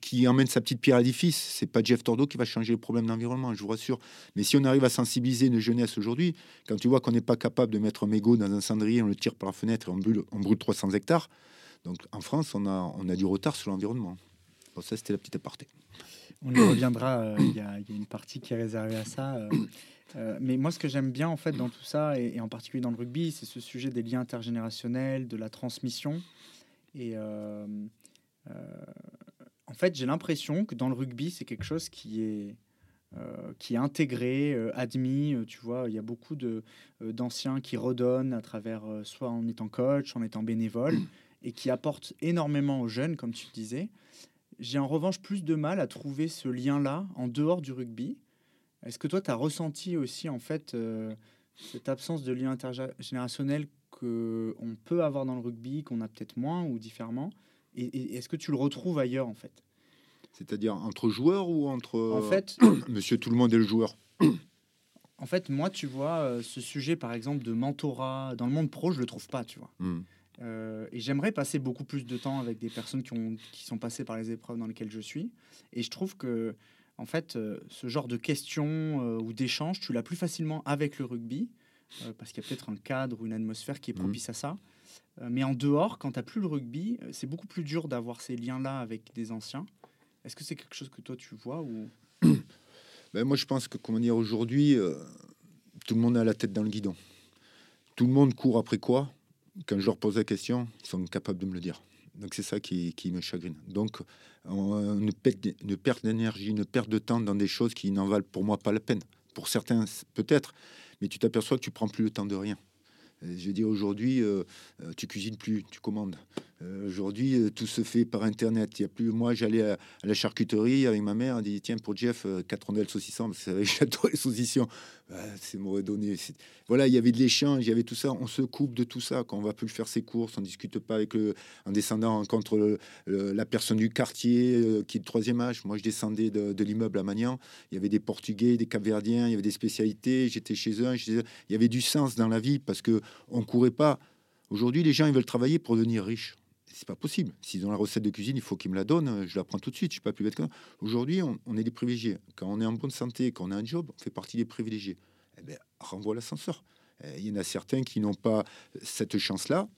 qui emmène sa petite pierre à l'édifice. C'est pas Jeff Tordo qui va changer le problème d'environnement, je vous rassure. Mais si on arrive à sensibiliser une jeunesse aujourd'hui, quand tu vois qu'on n'est pas capable de mettre un mégot dans un cendrier, on le tire par la fenêtre et on brûle, on brûle 300 hectares. Donc en France, on a, on a du retard sur l'environnement. Ça, c'était la petite aparté. On y reviendra. Euh, il y, a une partie qui est réservée à ça. Euh, euh, mais moi, ce que j'aime bien en fait dans tout ça, et, en particulier dans le rugby, c'est ce sujet des liens intergénérationnels, de la transmission. Et en fait, j'ai l'impression que dans le rugby, c'est quelque chose qui est qui est intégré, admis. tu vois, il y a beaucoup d'anciens qui redonnent à travers, soit en étant coach, en étant bénévole, et qui apportent énormément aux jeunes, comme tu disais. J'ai en revanche plus de mal à trouver ce lien-là en dehors du rugby. Est-ce que toi, tu as ressenti aussi en fait euh, cette absence de lien intergénérationnel qu'on peut avoir dans le rugby, qu'on a peut-être moins ou différemment? Et, est-ce que tu le retrouves ailleurs en fait? C'est-à-dire entre joueurs ou entre... En fait... Monsieur tout le monde est le joueur En fait, moi, tu vois, euh, ce sujet, par exemple, de mentorat, dans le monde pro, je le trouve pas, tu vois. Hmm. Euh, et j'aimerais passer beaucoup plus de temps avec des personnes qui, ont, qui sont passées par les épreuves dans lesquelles je suis. Et je trouve que, en fait, euh, ce genre de questions euh, ou d'échanges, tu l'as plus facilement avec le rugby, parce qu'il y a peut-être un cadre ou une atmosphère qui est mmh. propice à ça. Mais en dehors, quand tu plus le rugby, c'est beaucoup plus dur d'avoir ces liens-là avec des anciens. Est-ce que c'est quelque chose que toi tu vois ou... ben, Moi, je pense que, comment dire, aujourd'hui, tout le monde a la tête dans le guidon. Tout le monde court après quoi? Quand je leur pose la question, ils sont capables de me le dire. Donc c'est ça qui, me chagrine. Donc une perte d'énergie, une perte de temps dans des choses qui n'en valent pour moi pas la peine. Pour certains peut-être, mais tu t'aperçois que tu prends plus le temps de rien. Je dis aujourd'hui, euh, euh, tu cuisines plus, tu commandes. Euh, aujourd'hui, euh, tout se fait par Internet. Il y a plus. Moi, j'allais à, la charcuterie avec ma mère. Elle dit tiens pour Jeff, euh, quatre rondelles saucisson. J'adore les saucissons. Bah, c'est m'aurait donné. Voilà, il y avait de l'échange, il y avait tout ça. On se coupe de tout ça quand on va plus faire ses courses. On discute pas avec le, en descendant contre la personne du quartier qui est de troisième âge. Moi, je descendais de, l'immeuble à Magnan. Il y avait des Portugais, des Capverdiens. Il y avait des spécialités. J'étais chez eux. il y avait du sens dans la vie parce que on courait pas. Aujourd'hui, les gens ils veulent travailler pour devenir riches c'est pas possible. S'ils ont la recette de cuisine, il faut qu'ils me la donnent. Je la prends tout de suite. Je suis pas plus bête que Aujourd'hui, on, est des privilégiés. Quand on est en bonne santé, quand on a un job, on fait partie des privilégiés. Eh bien, renvoie l'ascenseur. Eh, il y en a certains qui n'ont pas cette chance-là.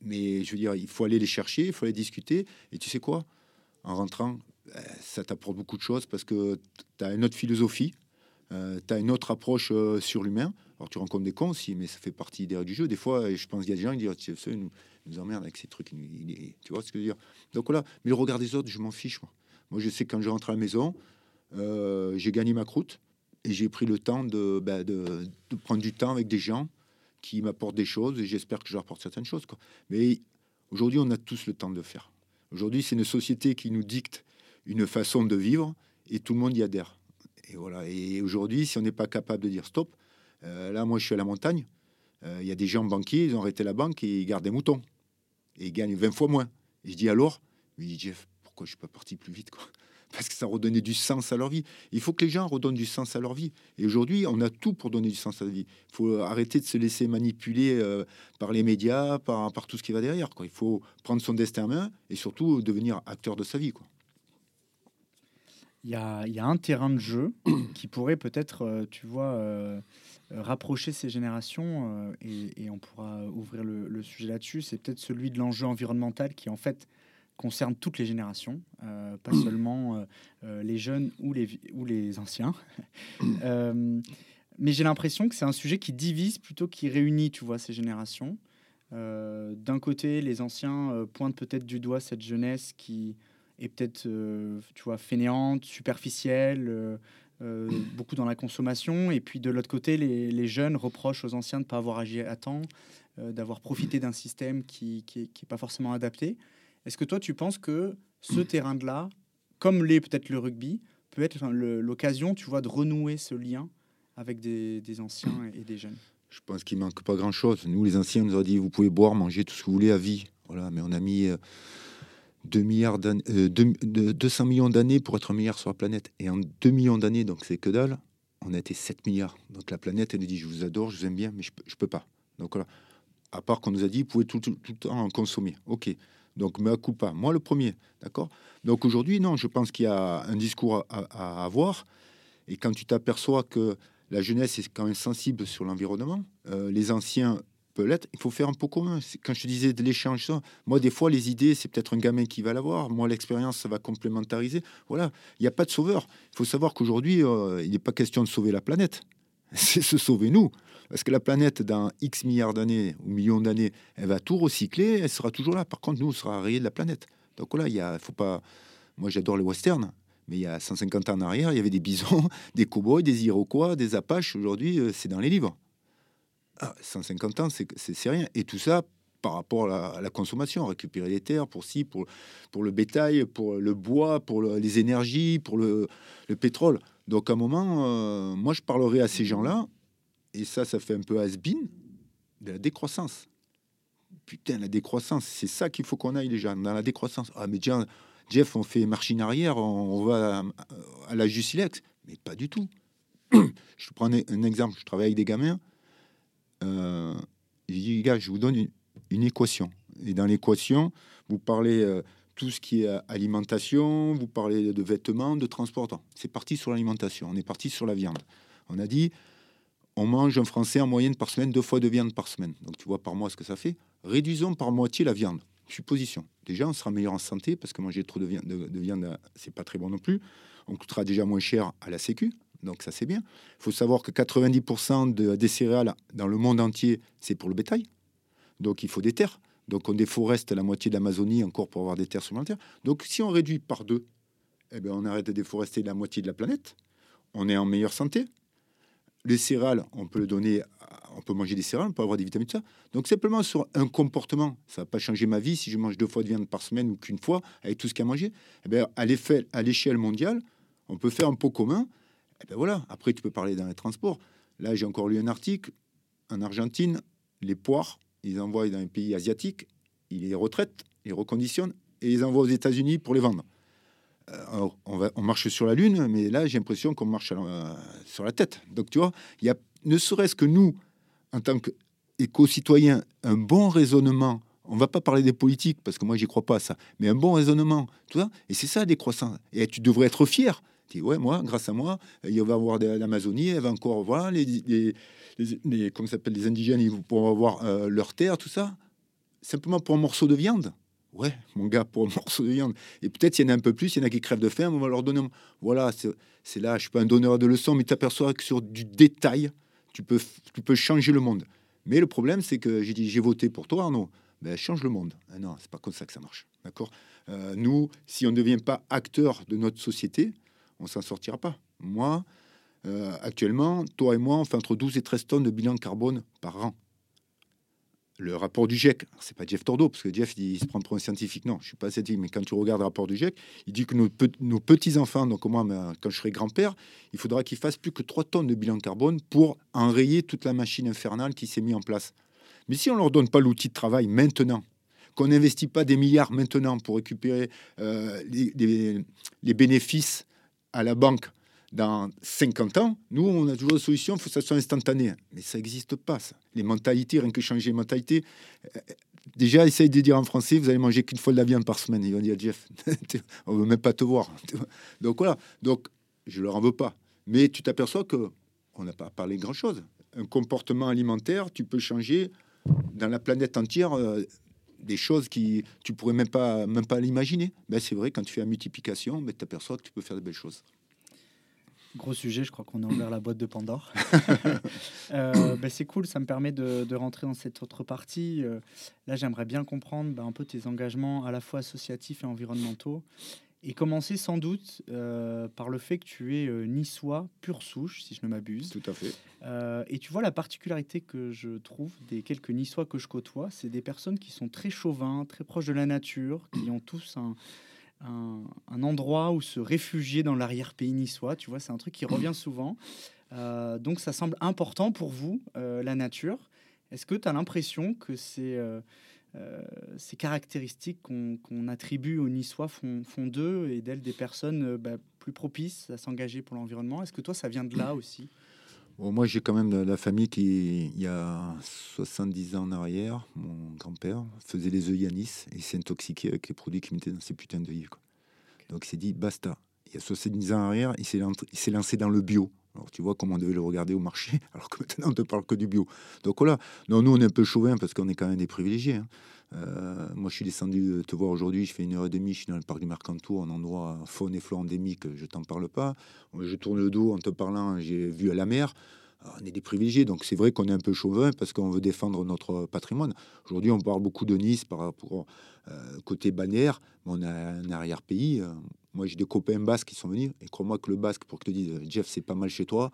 Mais je veux dire, il faut aller les chercher, il faut aller discuter. Et tu sais quoi? En rentrant, eh, ça t'apporte beaucoup de choses parce que tu as une autre philosophie, euh, tu as une autre approche euh, sur l'humain. Alors tu rencontres des cons aussi, mais ça fait partie des du jeu. Des fois, je pense qu'il y a des gens qui disent, tu nous, emmerde avec ces trucs. tu vois ce que je veux dire? Donc voilà. Mais le regard des autres, je m'en fiche. Moi. moi, je sais quand je rentre à la maison, euh, j'ai gagné ma croûte et j'ai pris le temps bah, de, prendre du temps avec des gens qui m'apportent des choses et j'espère que je leur apporte certaines choses. Mais aujourd'hui, on a tous le temps de le faire. Aujourd'hui, c'est une société qui nous dicte une façon de vivre et tout le monde y adhère. Et voilà. Et aujourd'hui, si on n'est pas capable de dire stop, euh, là, moi, je suis à la montagne. Euh, il y a des gens banquiers, ils ont arrêté la banque et ils gardent des moutons. Et ils gagnent 20 fois moins. Et je dis alors? Il dit Jeff, pourquoi je suis pas parti plus vite Parce que ça redonnait du sens à leur vie. Il faut que les gens redonnent du sens à leur vie. Et aujourd'hui, on a tout pour donner du sens à la vie. Il faut arrêter de se laisser manipuler euh, par les médias, par, par, tout ce qui va derrière. Quoi. Il faut prendre son destin en main et surtout devenir acteur de sa vie. Quoi. Il y, a, il y a un terrain de jeu qui pourrait peut-être, tu vois, euh, rapprocher ces générations, euh, et, on pourra ouvrir le, sujet là-dessus, c'est peut-être celui de l'enjeu environnemental qui en fait concerne toutes les générations, euh, pas seulement les jeunes ou les, ou les anciens. mais j'ai l'impression que c'est un sujet qui divise plutôt qu'il réunit, tu vois, ces générations. D'un côté, les anciens pointent peut-être du doigt cette jeunesse qui est peut-être, tu vois, fainéante, superficielle, euh, beaucoup dans la consommation. Et puis de l'autre côté, les, jeunes reprochent aux anciens de ne pas avoir agi à temps, euh, d'avoir profité d'un système qui n'est pas forcément adapté. Est-ce que toi, tu penses que ce terrain de là, comme l'est peut-être le rugby, peut être l'occasion, tu vois, de renouer ce lien avec des, anciens et, des jeunes? Je pense qu'il manque pas grand-chose. Nous, les anciens, nous ont dit, vous pouvez boire, manger tout ce que vous voulez à vie. Voilà, mais on a mis... Euh, 2 milliards euh, deux- de- 200 millions d'années pour être un milliard sur la planète. Et en 2 millions d'années, donc c'est que dalle, on a été 7 milliards. Donc la planète, elle nous dit, je vous adore, je vous aime bien, mais je je peux pas. Donc voilà. À part qu'on nous a dit, vous pouvez tout, tout, le temps en consommer. OK. Donc, mais à coup pas. Moi, le premier. D'accord? Donc aujourd'hui, non, je pense qu'il y a un discours à avoir. Et quand tu t'aperçois que la jeunesse est quand même sensible sur l'environnement, euh, les anciens l'être, il faut faire un pot commun. Quand je disais de l'échange, moi, des fois, les idées, c'est peut-être un gamin qui va l'avoir. Moi, l'expérience, ça va complémentariser. Voilà, il n'y a pas de sauveur. Il faut savoir qu'aujourd'hui, euh, il n'est pas question de sauver la planète. C'est se sauver nous. Parce que la planète, dans X milliards d'années ou millions d'années, elle va tout recycler, elle sera toujours là. Par contre, nous, on sera rayé de la planète. Donc voilà, il y a, faut pas. Moi, j'adore les westerns, mais il y a 150 ans en arrière, il y avait des bisons, des cow-boys, des Iroquois, des Apaches. Aujourd'hui, euh, c'est dans les livres. Ah, 150 ans, c'est rien. Et tout ça par rapport à la, consommation, récupérer les terres pour si, pour, pour le bétail, pour le bois, pour le- les énergies, pour le, le pétrole. Donc à un moment, euh, moi je parlerai à ces gens-là, et ça, ça fait un peu has-been, de la décroissance. Putain, la décroissance, c'est ça qu'il faut qu'on aille déjà, dans la décroissance. Ah mais déjà, Jeff, on fait machine arrière, on, va à, à la Jusilex. Mais pas du tout. je prends un, un exemple, je travaille avec des gamins. Euh, je dis, les gars, je vous donne une, une équation. Et dans l'équation, vous parlez euh, tout ce qui est euh, alimentation, vous parlez de vêtements, de transport. C'est parti sur l'alimentation, on est parti sur la viande. On a dit, on mange un Français en moyenne par semaine, deux fois de viande par semaine. Donc tu vois par mois ce que ça fait. Réduisons par moitié la viande. Supposition. Déjà, on sera meilleur en santé parce que manger trop de viande, de, de viande, euh, c'est pas très bon non plus. On coûtera déjà moins cher à la Sécu. Donc ça c'est bien. Il faut savoir que 90% de- des céréales dans le monde entier, c'est pour le bétail. Donc il faut des terres. Donc on déforeste la moitié de l'Amazonie encore pour avoir des terres supplémentaires. Donc si on réduit par deux, eh bien, on arrête de déforester la moitié de la planète. On est en meilleure santé. Les céréales, on peut le donner, on peut manger des céréales, on peut avoir des vitamines, ça. Donc simplement sur un comportement, ça va pas changer ma vie si je mange deux fois de viande par semaine ou qu'une fois avec tout ce qu'il y a à manger. Eh l'effet- à l'échelle mondiale, on peut faire un pot commun. Eh ben voilà. Après, tu peux parler dans les transports. Là, j'ai encore lu un article. En Argentine, les poires, ils envoient dans les pays asiatiques, ils les retraitent, ils reconditionnent et ils envoient aux États-Unis pour les vendre. Euh, on, va, on marche sur la Lune, mais là, j'ai l'impression qu'on marche sur la tête. Donc, tu vois, il y a ne serait-ce que nous, en tant qu'éco-citoyens, un bon raisonnement. On va pas parler des politiques parce que moi, j'y crois pas à ça, mais un bon raisonnement, tu vois. Et c'est ça, des croissants. Et tu devrais être fier. Dis, ouais, moi, grâce à moi, il va y avoir de l'Amazonie, elle va encore, voilà, les, les, les, les- comment s'appelle, les indigènes, ils pourront avoir euh, leur terre, tout ça. Simplement pour un morceau de viande. Ouais, mon gars, pour un morceau de viande. Et peut-être il y en a un peu plus, il y en a qui crèvent de faim, on va leur donner. Voilà, c'est c'est là, je suis pas un donneur de leçons, mais tu t'aperçois que sur du détail, tu peux, tu peux changer le monde. Mais le problème, c'est que j'ai dit, j'ai voté pour toi, Arnaud. Ben, change le monde. Ah non, c'est pas comme ça que ça marche. D'accord? Euh, Nous, si on ne devient pas acteur de notre société, on s'en sortira pas. Moi, euh, actuellement, toi et moi, on fait entre 12 et 13 tonnes de bilan carbone par an. Le rapport du GIEC, c'est pas Jeff Tordo, parce que Jeff, il, se prend pour un scientifique. Non, je suis pas scientifique, mais quand tu regardes le rapport du GIEC, il dit que nos, pe- nos petits-enfants, donc moi, quand je serai grand-père, il faudra qu'ils fassent plus que 3 tonnes de bilan carbone pour enrayer toute la machine infernale qui s'est mise en place. Mais si on leur donne pas l'outil de travail maintenant, qu'on n'investit pas des milliards maintenant pour récupérer euh, les bénéfices à la banque dans 50 ans, nous, on a toujours la solution, il faut que ça soit instantané. Mais ça n'existe pas, ça. Les mentalités, rien que changer les mentalités. euh, Déjà, essaye de dire en français, vous allez manger qu'une fois de la viande par semaine. Ils vont dire, Jeff, on veut même pas te voir. Donc voilà. Donc, je leur en veux pas. Mais tu t'aperçois que on n'a pas parlé grand-chose. Un comportement alimentaire, tu peux changer dans la planète entière euh, des choses qui tu pourrais même pas même pas l'imaginer. Ben c'est vrai quand tu fais la multiplication, ben tu t'aperçois que tu peux faire de belles choses. Gros sujet, je crois qu'on a ouvert la boîte de Pandore. Euh, ben, c'est cool, ça me permet de, de rentrer dans cette autre partie. Euh, là, j'aimerais bien comprendre ben, un peu tes engagements à la fois associatifs et environnementaux. Et commencer sans doute euh, par le fait que tu es euh, niçois pure souche, si je ne m'abuse. Tout à fait. Euh, et tu vois, la particularité que je trouve des quelques niçois que je côtoie, c'est des personnes qui sont très chauvins, très proches de la nature, qui ont tous un, un, un endroit où se réfugier dans l'arrière-pays niçois. Tu vois, c'est un truc qui revient souvent. Donc, ça semble important pour vous, la nature. Est-ce que tu as l'impression que c'est euh, ces caractéristiques qu'on attribue aux Niçois font, font d'eux et d'elles des personnes euh, bah, plus propices à s'engager pour l'environnement. Est-ce que toi, ça vient de là aussi? Moi, j'ai quand même la famille qui, il y a 70 ans en arrière, mon grand-père faisait les œillets à Nice et s'est intoxiqué avec les produits qui mettaient dans ces putains d'œillets. Donc, il s'est dit basta. Il y a 70 ans en arrière, il s'est lancé dans le bio. Alors, tu vois comment on devait le regarder au marché, alors que maintenant, on ne te parle que du bio. Donc, voilà. Non, nous, on est un peu chauvin parce qu'on est quand même des privilégiés. Hein. Euh, moi, je suis descendu te voir aujourd'hui. Je fais une heure et demie. Je suis dans le parc du Mercantour, un endroit faune et flore endémique. Je t'en parle pas. Je tourne le dos en te parlant. J'ai vu à la mer. on est des privilégiés, donc c'est vrai qu'on est un peu chauvin parce qu'on veut défendre notre patrimoine. Aujourd'hui, on parle beaucoup de Nice par rapport euh, côté bannière, mais on a un arrière-pays. Euh, moi, j'ai des copains basques qui sont venus. Et crois-moi que le basque, pour que te dise, Jeff, c'est pas mal chez toi,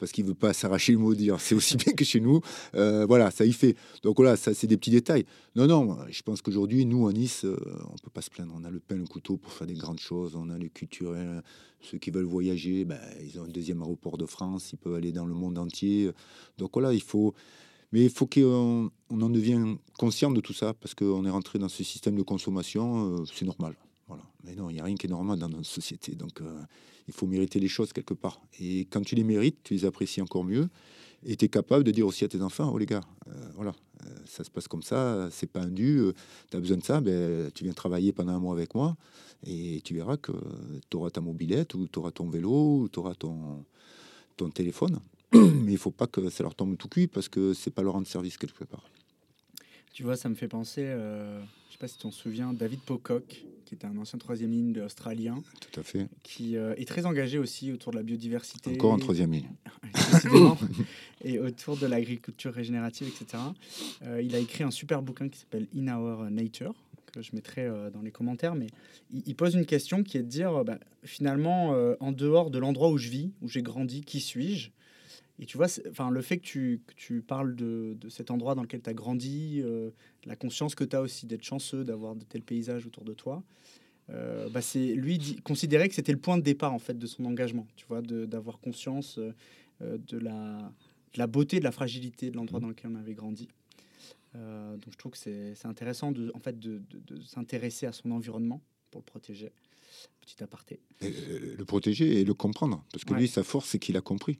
parce qu'il veut pas s'arracher le mot, dire c'est aussi bien que chez nous. Euh, voilà, ça y fait. Donc voilà, ça, c'est des petits détails. Non, non, je pense qu'aujourd'hui, nous, à Nice, euh, on peut pas se plaindre. On a le pain, le couteau pour faire des grandes choses. On a les culturels. Ceux qui veulent voyager, ben, ils ont un deuxième aéroport de France. Ils peuvent aller dans le monde entier. Donc voilà, il faut. Mais il faut qu'on on en devienne conscient de tout ça, parce qu'on est rentré dans ce système de consommation, euh, c'est normal. Voilà. Mais non, il n'y a rien qui est normal dans notre société. Donc, euh, il faut mériter les choses quelque part. Et quand tu les mérites, tu les apprécies encore mieux. Et tu es capable de dire aussi à tes enfants, oh les gars, euh, voilà, euh, ça se passe comme ça, c'est pas un dû, tu as besoin de ça, ben, tu viens travailler pendant un mois avec moi, et tu verras que tu auras ta mobilette, ou tu auras ton vélo, ou tu auras ton, ton téléphone. Mais il faut pas que ça leur tombe tout cuit, parce que c'est pas leur rendre service quelque part. Tu vois, ça me fait penser je sais pas si tu t'en souviens, David Pocock, qui était un ancien troisième ligne australien. Tout à fait. Qui euh, est très engagé aussi autour de la biodiversité. Encore en troisième ligne. et autour de l'agriculture régénérative, etc. Euh, il a écrit un super bouquin qui s'appelle In Our Nature, que je mettrai euh, dans les commentaires. Mais il, pose une question qui est de dire, bah, finalement, en dehors de l'endroit où je vis, où j'ai grandi, qui suis-je? Et tu vois, enfin, le fait que tu, que tu parles de, de, cet endroit dans lequel tu as grandi, euh, la conscience que tu as aussi d'être chanceux, d'avoir de tels paysages autour de toi, euh, bah c'est lui dit, considérait que c'était le point de départ en fait de son engagement, tu vois, d'avoir conscience euh, de, la, de la beauté, de la fragilité de l'endroit mmh. dans lequel on avait grandi. donc je trouve que c'est intéressant de, en fait, de, de, s'intéresser à son environnement pour le protéger. Petit aparté. le protéger et le comprendre, parce que lui, sa force, c'est qu'il a compris.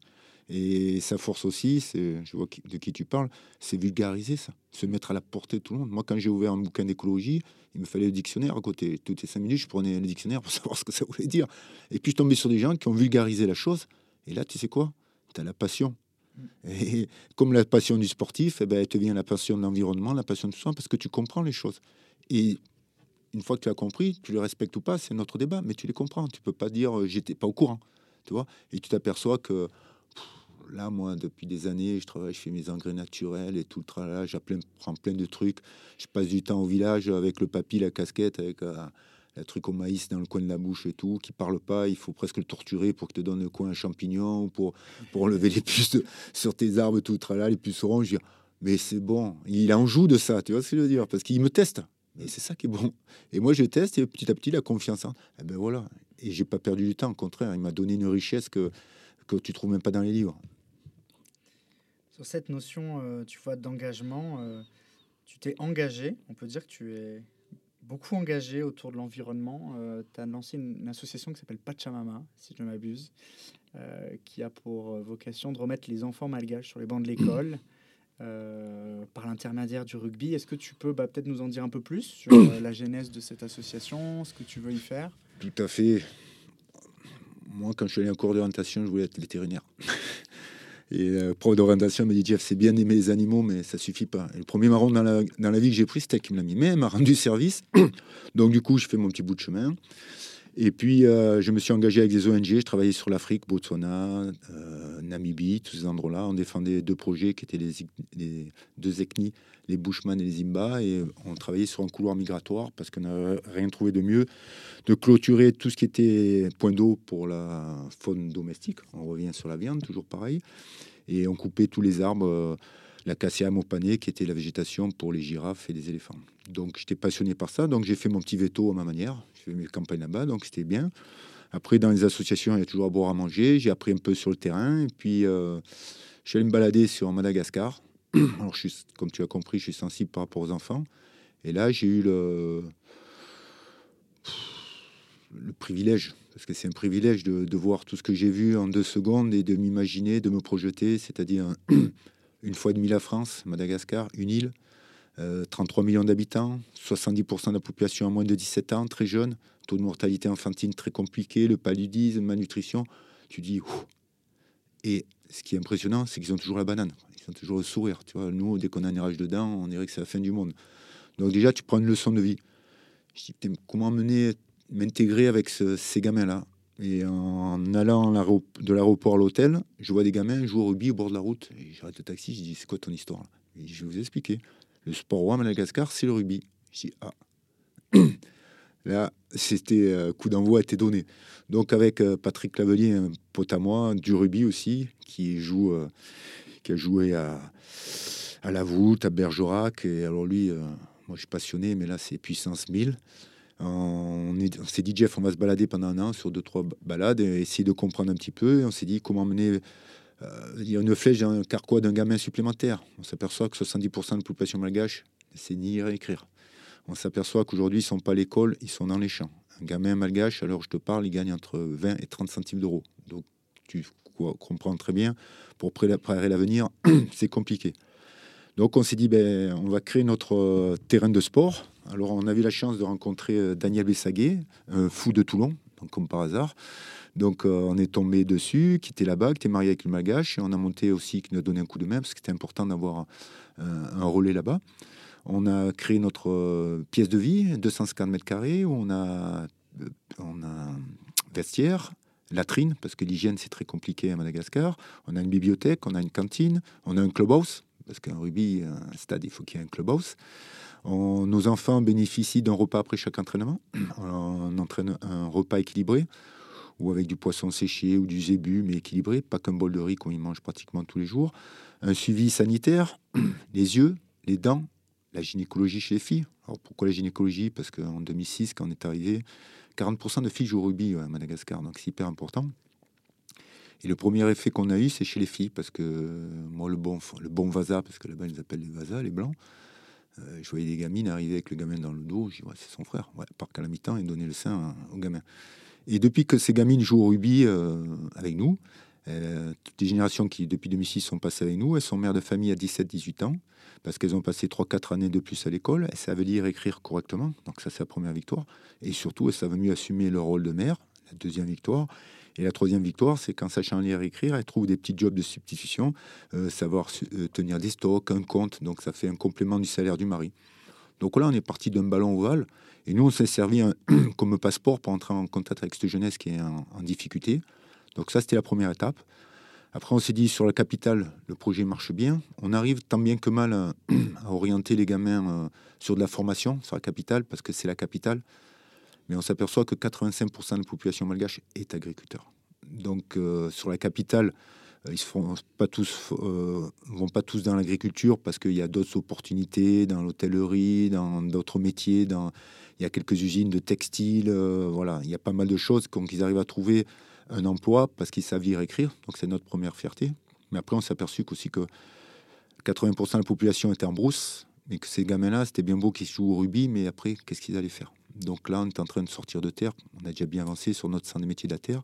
Et sa force aussi, c'est, je vois de qui tu parles, c'est vulgariser ça, se mettre à la portée de tout le monde. Moi, quand j'ai ouvert un bouquin d'écologie, il me fallait le dictionnaire à côté. Toutes les cinq minutes, je prenais le dictionnaire pour savoir ce que ça voulait dire. Et puis, je tombais sur des gens qui ont vulgarisé la chose. Et là, tu sais quoi? Tu as la passion. Et comme la passion du sportif, eh ben, elle te vient la passion de l'environnement, la passion de ça, parce que tu comprends les choses. Et une fois que tu as compris, tu les respectes ou pas, c'est notre débat, mais tu les comprends. Tu peux pas dire euh, j'étais pas au courant, tu vois? Et tu t'aperçois que là, moi, depuis des années, je travaille, je fais mes engrais naturels et tout le travail. J'apprends plein de trucs. Je passe du temps au village avec le papy, la casquette, avec euh, truc au maïs dans le coin de la bouche et tout, qui parle pas. Il faut presque le torturer pour que te donne le coin un champignon, pour, pour enlever les puces sur tes arbres, tout le les puces oranges. Mais c'est bon. Il en joue de ça, tu vois ce que je veux dire? Parce qu'il me teste. Mais c'est ça qui est bon. Et moi, je teste et petit à petit, la confiance. Hein. Et ben voilà. Et j'ai pas perdu du temps. Au contraire, il m'a donné une richesse que, que tu trouves même pas dans les livres. Sur cette notion, euh, tu vois, d'engagement, euh, tu t'es engagé, on peut dire que tu es beaucoup engagé autour de l'environnement. Euh, tu as lancé une, association qui s'appelle Pachamama, si je ne m'abuse, qui a pour vocation de remettre les enfants malgaches sur les bancs de l'école. par l'intermédiaire du rugby. Est-ce que tu peux bah, peut-être nous en dire un peu plus sur la genèse de cette association, ce que tu veux y faire? Tout à fait. Moi, quand je suis allé en cours d'orientation, je voulais être vétérinaire. Et le euh, prof d'orientation m'a dit Jeff, c'est bien aimer les animaux, mais ça suffit pas. Et le premier marron dans la, dans la vie que j'ai pris, c'était qui me l'a mis. Mais elle m'a rendu service. Donc, du coup, je fais mon petit bout de chemin. Et puis, euh, je me suis engagé avec des ONG. Je travaillais sur l'Afrique, Botswana, euh, Namibie, tous ces endroits-là. On défendait deux projets qui étaient les, deux ethnies, les Bushmen et les Zimba. Et on travaillait sur un couloir migratoire parce qu'on n'a rien trouvé de mieux de clôturer tout ce qui était point d'eau pour la faune domestique. On revient sur la viande, toujours pareil. Et on coupait tous les arbres. Euh, la cassia panier qui était la végétation pour les girafes et les éléphants. Donc j'étais passionné par ça, donc j'ai fait mon petit veto à ma manière. J'ai fait mes campagnes là-bas, donc c'était bien. Après, dans les associations, il y a toujours à boire, à manger. J'ai appris un peu sur le terrain. Et puis, euh, je suis allé me balader sur Madagascar. Alors, comme tu as compris, je suis sensible par rapport aux enfants. Et là, j'ai eu le, le privilège, parce que c'est un privilège de, de, voir tout ce que j'ai vu en deux secondes et de m'imaginer, de me projeter, c'est-à-dire une fois et demi la France, Madagascar, une île, euh, 33 millions d'habitants, 70% de la population à moins de 17 ans, très jeune, taux de mortalité infantile très compliqué, le paludisme, malnutrition. Tu dis, ouf. et ce qui est impressionnant, c'est qu'ils ont toujours la banane, ils ont toujours le sourire. Tu vois, nous, dès qu'on a un érage dedans, on dirait que c'est la fin du monde. Donc déjà, tu prends une leçon de vie. Je dis, comment m'intégrer avec ce, ces gamins-là? Et en allant de l'aéroport à l'hôtel, je vois des gamins jouer au rugby au bord de la route. J'arrête le taxi, je dis, c'est quoi ton histoire? Je vais vous expliquer. Le sport roi à Madagascar, c'est le rugby. Ah. Là, c'était euh, coup d'envoi était donné. Donc avec euh, Patrick Clavelier, un pote à moi, du rugby aussi, qui joue, euh, qui a joué à, à la voûte, à Bergerac. Et alors lui, moi je suis passionné, mais là c'est puissance 1000. On, est- on s'est dit Jeff, on va se balader pendant un an sur deux trois balades et essayer de comprendre un petit peu. Et on s'est dit comment mener. Euh, il y a une flèche, un carquois d'un gamin supplémentaire. On s'aperçoit que 70% de la population malgache, c'est ni lire et écrire. On s'aperçoit qu'aujourd'hui, ils sont pas à l'école, ils sont dans les champs. Un gamin malgache, alors je te parle, il gagne entre 20 et 30 centimes d'euros. Donc tu co- comprends très bien, pour pré- préparer l'avenir, c'est compliqué. Donc on s'est dit, ben, on va créer notre euh, terrain de sport. Alors on a eu la chance de rencontrer euh, Daniel Bessaguet, fou de Toulon, comme par hasard. Donc euh, on est tombé dessus, qui était là-bas, qui était marié avec le Malgache, et on a monté aussi, qui nous a donné un coup de main, parce que c'était important d'avoir un, un relais là-bas. On a créé notre euh, pièce de vie, 250 mètres carrés, où on a, euh, on a vestiaire, latrine, parce que l'hygiène c'est très compliqué à Madagascar. On a une bibliothèque, on a une cantine, on a un clubhouse, parce qu'un rugby, un stade, il faut qu'il y ait un clubhouse. On- nos enfants bénéficient d'un repas après chaque entraînement. On entraîne un repas équilibré, ou avec du poisson séché ou du zébu, mais équilibré, pas qu'un bol de riz qu'on y mange pratiquement tous les jours. Un suivi sanitaire, les yeux, les dents, la gynécologie chez les filles. Alors pourquoi la gynécologie? Parce qu'en 2006, quand on est arrivé, 40% de filles jouent au rugby à Madagascar, donc c'est hyper important. Et le premier effet qu'on a eu, c'est chez les filles, parce que euh, moi, le bon, le bon vasa, parce que là-bas, ils appellent les vasas, les blancs, euh, je voyais des gamines arriver avec le gamin dans le dos, je dis, ouais, c'est son frère, ouais, part qu'à la mi-temps et donner le sein au gamin. Et depuis que ces gamines jouent au rugby euh, avec nous, euh, toutes les générations qui, depuis 2006, sont passées avec nous, elles sont mères de famille à 17-18 ans, parce qu'elles ont passé 3-4 années de plus à l'école, elles savent lire et écrire correctement, donc ça c'est la première victoire, et surtout elles savent mieux assumer leur rôle de mère, la deuxième victoire, et la troisième victoire, c'est qu'en sachant lire et écrire, elles trouvent des petits jobs de substitution, euh, savoir euh, tenir des stocks, un compte, donc ça fait un complément du salaire du mari. Donc là, on est parti d'un ballon ovale, et nous on s'est servi comme passeport pour entrer en contact avec cette jeunesse qui est en, difficulté. Donc ça, c'était la première étape. Après, on s'est dit sur la capitale, le projet marche bien. On arrive tant bien que mal à, à orienter les gamins euh, sur de la formation sur la capitale, parce que c'est la capitale. Mais on s'aperçoit que 85% de la population malgache est agriculteur. Donc euh, sur la capitale, euh, ils ne vont pas tous, euh, vont pas tous dans l'agriculture parce qu'il y a d'autres opportunités dans l'hôtellerie, dans d'autres métiers. Il y a quelques usines de textiles. euh, voilà, il y a pas mal de choses. Donc ils arrivent à trouver un emploi parce qu'ils savent lire et écrire. Donc c'est notre première fierté. Mais après, on s'est aperçu qu'aussi que 80% de la population était en brousse, mais que ces gamins-là, c'était bien beau qu'ils jouent au rugby, mais après, qu'est-ce qu'ils allaient faire? Donc là, on est en train de sortir de terre. On a déjà bien avancé sur notre centre des métiers de la terre,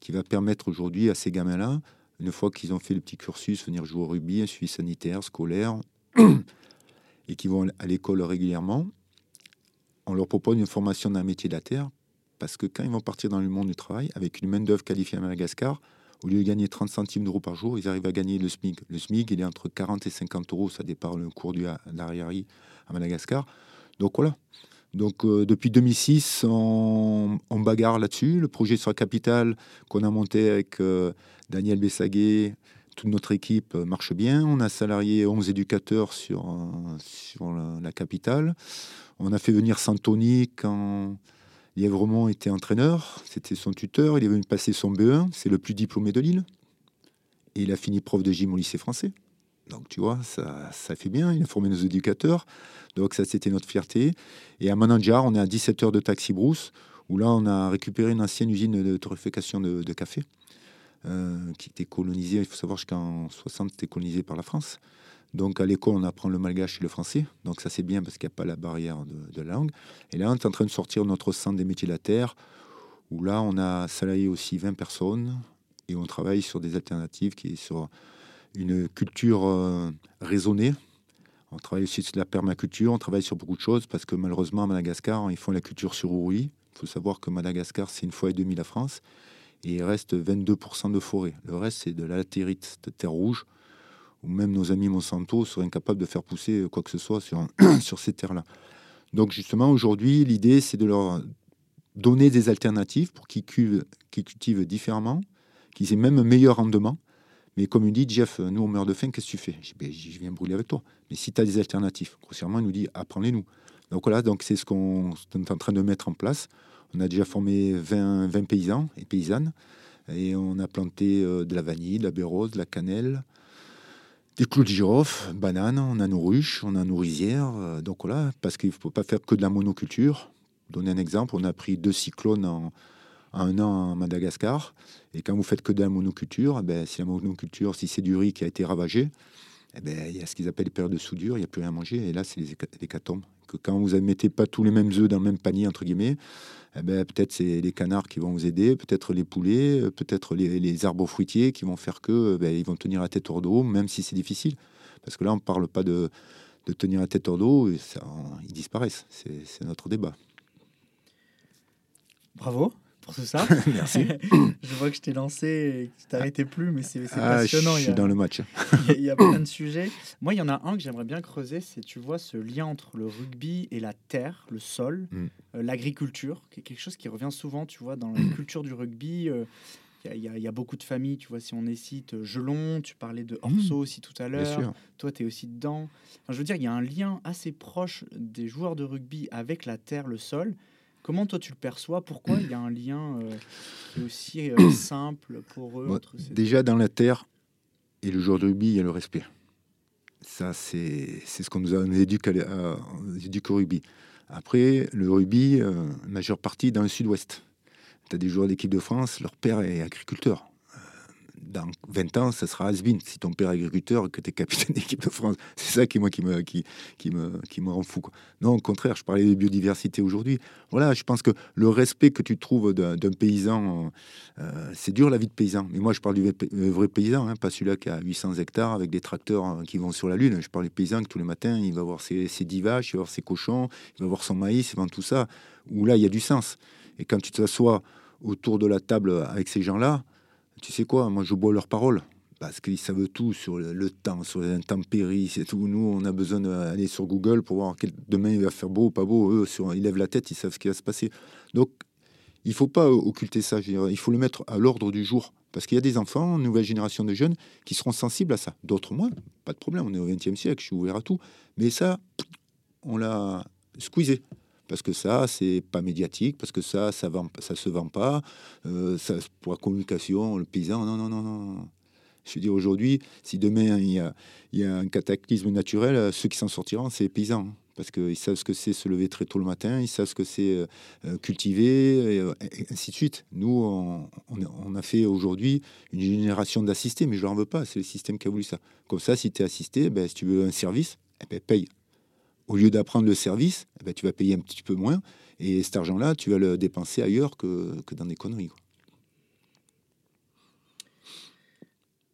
qui va permettre aujourd'hui à ces gamins-là, une fois qu'ils ont fait le petit cursus, venir jouer au rugby, un suivi sanitaire, scolaire, et qui vont à l'école régulièrement, on leur propose une formation le métier de la terre, parce que quand ils vont partir dans le monde du travail, avec une main-d'œuvre qualifiée à Madagascar, au lieu de gagner 30 centimes d'euros par jour, ils arrivent à gagner le SMIC. Le SMIC, il est entre 40 et 50 euros, ça dépend le cours du l'arrière à Madagascar. Donc voilà. Donc euh, depuis 2006, on, bagarre là-dessus. Le projet sur la capitale qu'on a monté avec euh, Daniel Bessaguet, toute notre équipe euh, marche bien. On a salarié 11 éducateurs sur, sur la, capitale. On a fait venir Santoni quand Lièvremont était entraîneur, c'était son tuteur, il est venu passer son BE1, c'est le plus diplômé de Lille. Et il a fini prof de gym au lycée français. Donc tu vois, ça, ça fait bien, il a formé nos éducateurs. Donc ça, c'était notre fierté. Et à Manandjar, on est à 17 heures de taxi brousse, où là, on a récupéré une ancienne usine de torréfaction de, café, euh, qui était colonisée, il faut savoir jusqu'en 60, c'était colonisé par la France. Donc à l'école, on apprend le malgache et le français. Donc ça c'est bien parce qu'il n'y a pas la barrière de, la langue. Et là, on est en train de sortir notre centre des métiers de la terre, où là, on a salarié aussi 20 personnes et on travaille sur des alternatives qui est sur une culture euh, raisonnée. On travaille aussi sur la permaculture, on travaille sur beaucoup de choses parce que malheureusement à Madagascar, ils font la culture sur ouri. Il faut savoir que Madagascar, c'est une fois et demie la France et il reste 22% de forêt. Le reste, c'est de la latérite, de terre rouge, où même nos amis Monsanto seraient incapables de faire pousser quoi que ce soit sur, sur ces terres-là. Donc justement, aujourd'hui, l'idée, c'est de leur donner des alternatives pour qu'ils cultivent, cultivent différemment, qu'ils aient même un meilleur rendement. Mais comme il dit, Jeff, nous on meurt de faim, qu'est-ce que tu fais? Je ben, viens brûler avec toi. Mais si tu as des alternatives, grossièrement, il nous dit, apprends-les-nous. Donc voilà, donc c'est ce qu'on est en train de mettre en place. On a déjà formé 20, 20 paysans et paysannes. Et on a planté euh, de la vanille, de la bérose, de la cannelle, des clous de girofle, bananes, on a nos ruches, on a nos rizières. euh, donc voilà, parce qu'il ne faut pas faire que de la monoculture. Donner un exemple, on a pris deux cyclones en, un an à Madagascar. Et quand vous faites que de la monoculture, eh ben, si la monoculture, si c'est du riz qui a été ravagé, eh ben, il y a ce qu'ils appellent les périodes de soudure, il n'y a plus rien à manger. Et là, c'est les héca- hécatombes. Que quand vous ne mettez pas tous les mêmes œufs dans le même panier, entre guillemets, eh ben, peut-être c'est les canards qui vont vous aider, peut-être les poulets, peut-être les, arbres fruitiers qui vont faire que ils vont tenir la tête hors d'eau, même si c'est difficile. Parce que là, on ne parle pas de, de tenir la tête hors d'eau, ils disparaissent. C'est notre débat. Bravo pour tout ça. Merci. je vois que je t'ai lancé et que tu t'arrêtais plus, mais c'est Ah, je passionnant. y suis a- dans le match. Il y a- il y, a plein de sujets. Moi, il y en a un que j'aimerais bien creuser, c'est, tu vois, ce lien entre le rugby et la terre, le sol, Mm. euh, l'agriculture, qui est quelque chose qui revient souvent, tu vois, dans la culture du rugby. euh, Il y, a- y y beaucoup de familles, tu vois, si on cite, euh, Gelon, tu parlais de Orso aussi tout à l'heure, toi, tu es aussi dedans. Enfin, je veux dire, il y a un lien assez proche des joueurs de rugby avec la terre, le sol. Comment toi tu le perçois? Pourquoi il y a un lien euh, qui est aussi euh, simple pour eux Bon, entre ces- Déjà, dans la terre et le joueur de rugby, il y a le respect. Ça, c'est ce qu'on nous a on éduque, à, à- on nous éduque au rugby. Après, le rugby, euh, majeure partie dans le sud-ouest. Tu as des joueurs d'équipe de France, leur père est agriculteur. Dans 20 ans, ça sera has si ton père est agriculteur que tu es capitaine d'équipe de France. C'est ça qui, moi, qui, me, qui, me, qui me rend fou. Non, au contraire, je parlais de biodiversité aujourd'hui. Voilà, je pense que le respect que tu trouves d'un paysan, euh, c'est dur la vie de paysan. Mais moi, je parle du vrai, euh, paysan, hein, pas celui-là qui a 800 hectares avec des tracteurs euh, qui vont sur la Lune. Je parle des paysans que tous les matins, il va voir ses, ses 10 vaches, il va voir ses cochons, il va voir son maïs, il va voir tout ça, où là, il y a du sens. Et quand tu t'assois autour de la table avec ces gens-là, tu sais quoi, moi, je bois leurs paroles. Parce qu'ils savent tout sur le, temps, sur les intempéries, c'est tout. Nous, on a besoin d'aller sur Google pour voir quel, demain il va faire beau ou pas beau. Eux, ils lèvent la tête, ils savent ce qui va se passer. Donc, il faut pas occulter ça. Il faut le mettre à l'ordre du jour. Parce qu'il y a des enfants, une nouvelle génération de jeunes qui seront sensibles à ça. D'autres moins, pas de problème. On est au XXe siècle, je suis ouvert à tout. Mais ça, on l'a squeezé. Parce que ça, c'est pas médiatique, parce que ça, ça, ça se vend pas. Euh, ça, pour la communication, le paysan, non, non, non, non. Je veux dire, aujourd'hui, si demain il y, a, un cataclysme naturel, euh, ceux qui s'en sortiront, c'est les paysans. Parce qu'ils savent ce que c'est se lever très tôt le matin, ils savent ce que c'est euh, cultiver, et, ainsi de suite. Nous, on, a- fait aujourd'hui une génération d'assistés, mais je leur en veux pas, c'est le système qui a voulu ça. Comme ça, si tu es assisté, ben, si tu veux un service, eh ben, paye. Au lieu d'apprendre le service, eh ben, tu vas payer un petit peu moins, et cet argent-là, tu vas le dépenser ailleurs que, que dans des conneries. quoi.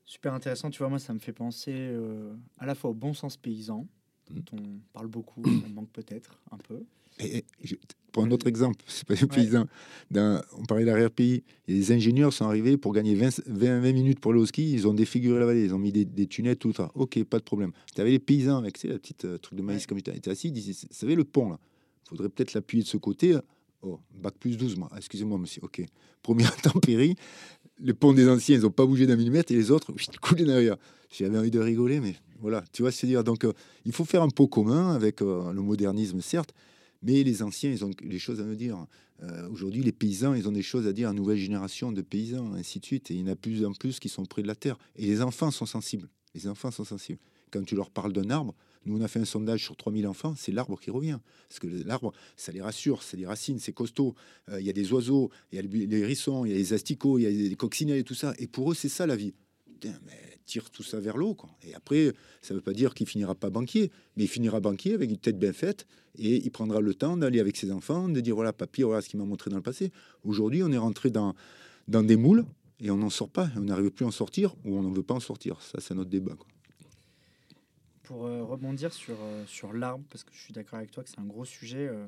Super intéressant, tu vois, moi ça me fait penser euh, à la fois au bon sens paysan, Mm. dont on parle beaucoup, on manque peut-être un peu. Et, et je- pour un autre exemple, c'est pas des Ouais. paysans. Dans- on parlait. Et Les ingénieurs sont arrivés pour gagner 20, 20, 20 minutes pour au ski. Ils ont défiguré la vallée. Ils ont mis des, des tunnels, tout ça. Ok, pas de problème. Tu avais les paysans avec tu sais, la petite euh, truc de maïs Ouais. comme j'étais assis. Ils disaient Vous savez, le pont là, faudrait peut-être l'appuyer de ce côté. Oh, bac plus 12, moi. Excusez-moi, monsieur. Ok. Première tempérie. Le pont des anciens, ils n'ont pas bougé d'un millimètre. Et les autres, oui, coulaient derrière. J'avais envie de rigoler, mais voilà. Tu vois, c'est dire? Donc, euh, il faut faire un pot commun avec euh, le modernisme, certes. Mais les anciens, ils ont des choses à nous dire. Euh, Aujourd'hui, les paysans, ils ont des choses à dire à une nouvelle génération de paysans, ainsi de suite. Et il y en a plus en plus qui sont près de la terre. Et les enfants sont sensibles. Les enfants sont sensibles. Quand tu leur parles d'un arbre, nous, on a fait un sondage sur 3000 enfants, c'est l'arbre qui revient. Parce que l'arbre, ça les rassure, c'est des racines, c'est costaud. Euh, Il y a des oiseaux, il y a les hérissons, il y a les asticots, il y a les coccinelles et tout ça. Et pour eux, c'est ça la vie. Putain, mais tire tout ça vers l'eau. quoi. Et après, ça ne veut pas dire qu'il finira pas banquier, mais il finira banquier avec une tête bien faite et il prendra le temps d'aller avec ses enfants, de dire voilà, papy, voilà ce qu'il m'a montré dans le passé. Aujourd'hui, on est rentré dans, dans des moules et on n'en sort pas. On n'arrive plus à en sortir ou on n'en veut pas en sortir. Ça, c'est notre débat. quoi. Pour euh, rebondir sur, euh, sur l'arbre, parce que je suis d'accord avec toi que c'est un gros sujet. euh,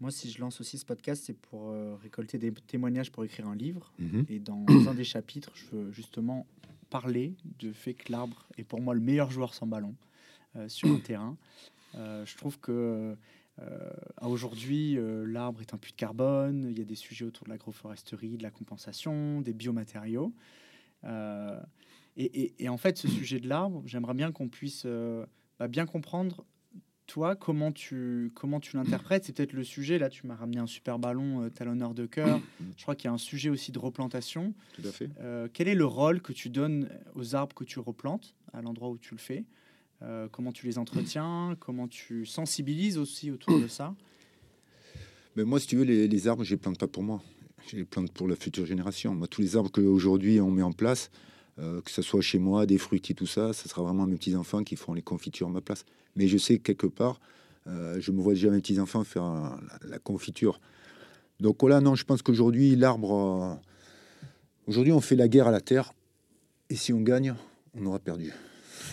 moi, si je lance aussi ce podcast, c'est pour récolter des témoignages pour écrire un livre. Mhm. Et dans un des chapitres, je veux justement parler du fait que l'arbre est pour moi le meilleur joueur sans ballon euh, sur un terrain. Euh, je trouve que euh, aujourd'hui, l'arbre est un puits de carbone. Il y a des sujets autour de l'agroforesterie, de la compensation, des biomatériaux. Et, en fait, ce sujet de l'arbre, j'aimerais bien qu'on puisse bah, bien comprendre, toi, comment tu, comment tu l'interprètes? C'est peut-être le sujet. Là, tu m'as ramené un super ballon euh, talonneur de cœur. Je crois qu'il y a un sujet aussi de replantation. Tout à fait. Euh, quel est le rôle que tu donnes aux arbres que tu replantes à l'endroit où tu le fais? Euh, Comment tu les entretiens? Comment tu sensibilises aussi autour de ça? Mais moi, si tu veux, les, les arbres, je les plante pas pour moi. Je les plante pour la future génération. Moi, tous les arbres qu'aujourd'hui on met en place, euh, que ce soit chez moi, des fruitiers, tout ça, ce sera vraiment mes petits-enfants qui feront les confitures à ma place. Mais je sais que quelque part, euh, je me vois déjà mes petits-enfants faire la, confiture. Donc voilà, non, je pense qu'aujourd'hui, l'arbre... euh, aujourd'hui, on fait la guerre à la terre. Et si on gagne, on aura perdu.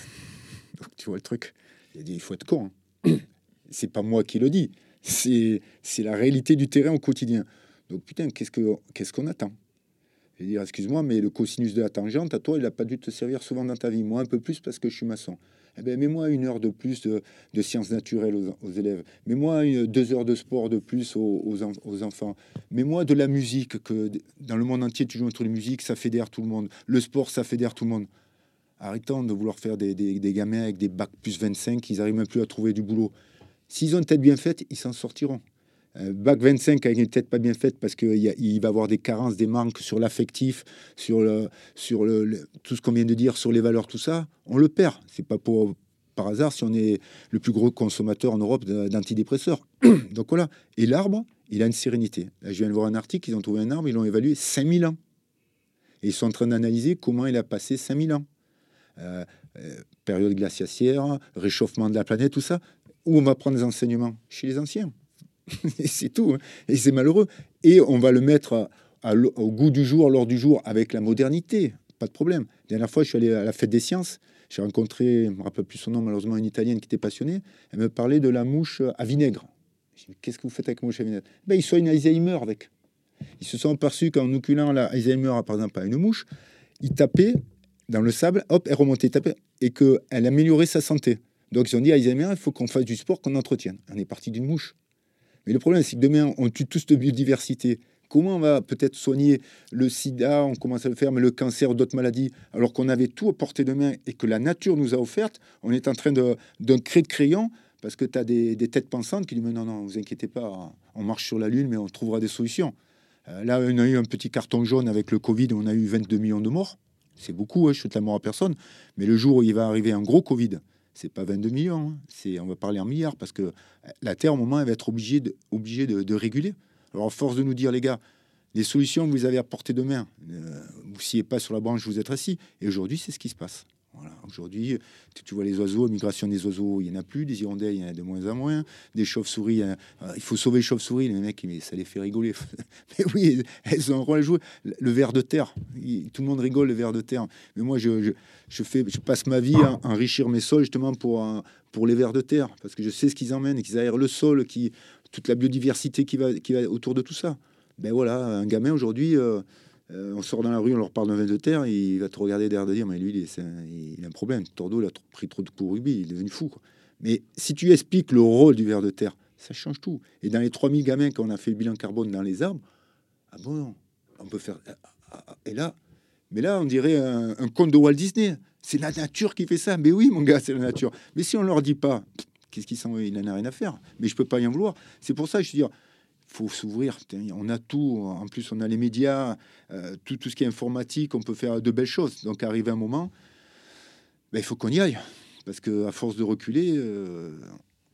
Donc tu vois le truc. Il, dit, il faut être con. hein. C'est pas moi qui le dis. C'est la réalité du terrain au quotidien. Donc putain, qu'est-ce que qu'est-ce qu'on attend? Je vais dire, excuse-moi, mais le cosinus de la tangente, à toi, il n'a pas dû te servir souvent dans ta vie. Moi, un peu plus parce que je suis maçon. Eh ben, mets-moi une heure de plus de, sciences naturelles aux, élèves. Mets-moi deux heures de sport de plus aux, aux en- aux enfants. Mets-moi de la musique, que dans le monde entier, tu joues entre les musiques, ça fédère tout le monde. Le sport, ça fédère tout le monde. Arrêtons de vouloir faire des, des- des gamins avec des bacs plus 25, ils n'arrivent même plus à trouver du boulot. S'ils ont une tête bien faite, ils s'en sortiront. Un bac 25 avec une tête pas bien faite parce qu'il va avoir des carences, des manques sur l'affectif, sur, tout ce qu'on vient de dire, sur les valeurs, tout ça, on le perd. C'est pas par hasard si on est le plus gros consommateur en Europe d'antidépresseurs. Donc voilà. Et l'arbre, il a une sérénité. Là, je viens de voir un article, ils ont trouvé un arbre, ils l'ont évalué 5000 ans. Et ils sont en train d'analyser comment il a passé 5000 ans. Euh, euh, période glaciaire, réchauffement de la planète, tout ça. Où on va prendre des enseignements? Chez les anciens. C'est tout. hein. Et c'est malheureux. Et on va le mettre au goût du jour, lors du jour, avec la modernité. Pas de problème. La dernière fois, je suis allé à la fête des sciences. J'ai rencontré, je ne me rappelle plus son nom, malheureusement, une Italienne qui était passionnée. Elle me parlait de la mouche à vinaigre. Dis, qu'est-ce que vous faites avec la mouche à vinaigre? Ben, Ils soignent Alzheimer avec. Ils se sont aperçus qu'en oculant la Alzheimer, par exemple, à une mouche, ils tapaient dans le sable, hop, elle remontait, tapait, et qu'elle améliorait sa santé. Donc ils ont dit Alzheimer, il faut qu'on fasse du sport, qu'on entretienne. On est parti d'une mouche. Mais le problème, c'est que demain, on tue toute cette biodiversité. Comment on va peut-être soigner le sida, on commence à le faire, mais le cancer d'autres maladies, alors qu'on avait tout à portée de main et que la nature nous a offerte, on est en train de- d'un cri de crayon parce que tu as des, des têtes pensantes qui disent Mais non, non, vous inquiétez pas, on marche sur la Lune, mais on trouvera des solutions. Euh, là, on a eu un petit carton jaune avec le Covid, on a eu 22 millions de morts. C'est beaucoup, hein, je souhaite la mort à personne. Mais le jour où il va arriver un gros Covid, c'est pas 22 millions, hein, on va parler en milliards parce que euh, la Terre, au moment, elle va être obligée de, réguler. Alors, à force de nous dire, les gars, les solutions, vous avez à portée de main. Euh, vous sciez pas sur la branche, vous êtes assis. Et aujourd'hui, c'est ce qui se passe. Aujourd'hui, tu, vois les oiseaux, migration des oiseaux, il n'y en a plus. Des hirondelles, il y en a de moins en moins. Des chauves-souris, il, euh, faut sauver les chauves-souris. Les mecs, mais ça les fait rigoler. mais oui, elles ont un rôle à jouer. Le ver de terre, tout le monde rigole, le ver de terre. Mais moi, je, passe ma vie à enrichir mes sols justement pour, les vers de terre. Parce que je sais ce qu'ils emmènent, qu'ils aèrent le sol, toute la biodiversité qui va, qui va autour de tout ça. Ben voilà, un gamin aujourd'hui, euh, euh, on sort dans la rue, on leur parle d'un ver de terre, il va te regarder derrière de dire, mais lui, il, a un problème. Tordo, il a pris trop de coups rugby, il est devenu fou. Mais si tu expliques le rôle du ver de terre, ça change tout. Et dans les 3000 gamins qu'on a fait le bilan carbone dans les arbres, ah bon, non, on peut faire. ah, ah, ah, Et là, mais là, on dirait un, conte de Walt Disney. C'est la nature qui fait ça. Mais oui, mon gars, c'est la nature. Mais si on leur dit pas, qu'est-ce qu'ils s'en il en a rien à faire. Mais je peux pas y en vouloir. C'est pour ça que je veux dire, faut s'ouvrir. On a tout. En plus, on a les médias, euh, tout, ce qui est informatique. On peut faire de belles choses. Donc, arrivé un moment, ben, il faut qu'on y aille. Parce que à force de reculer, euh,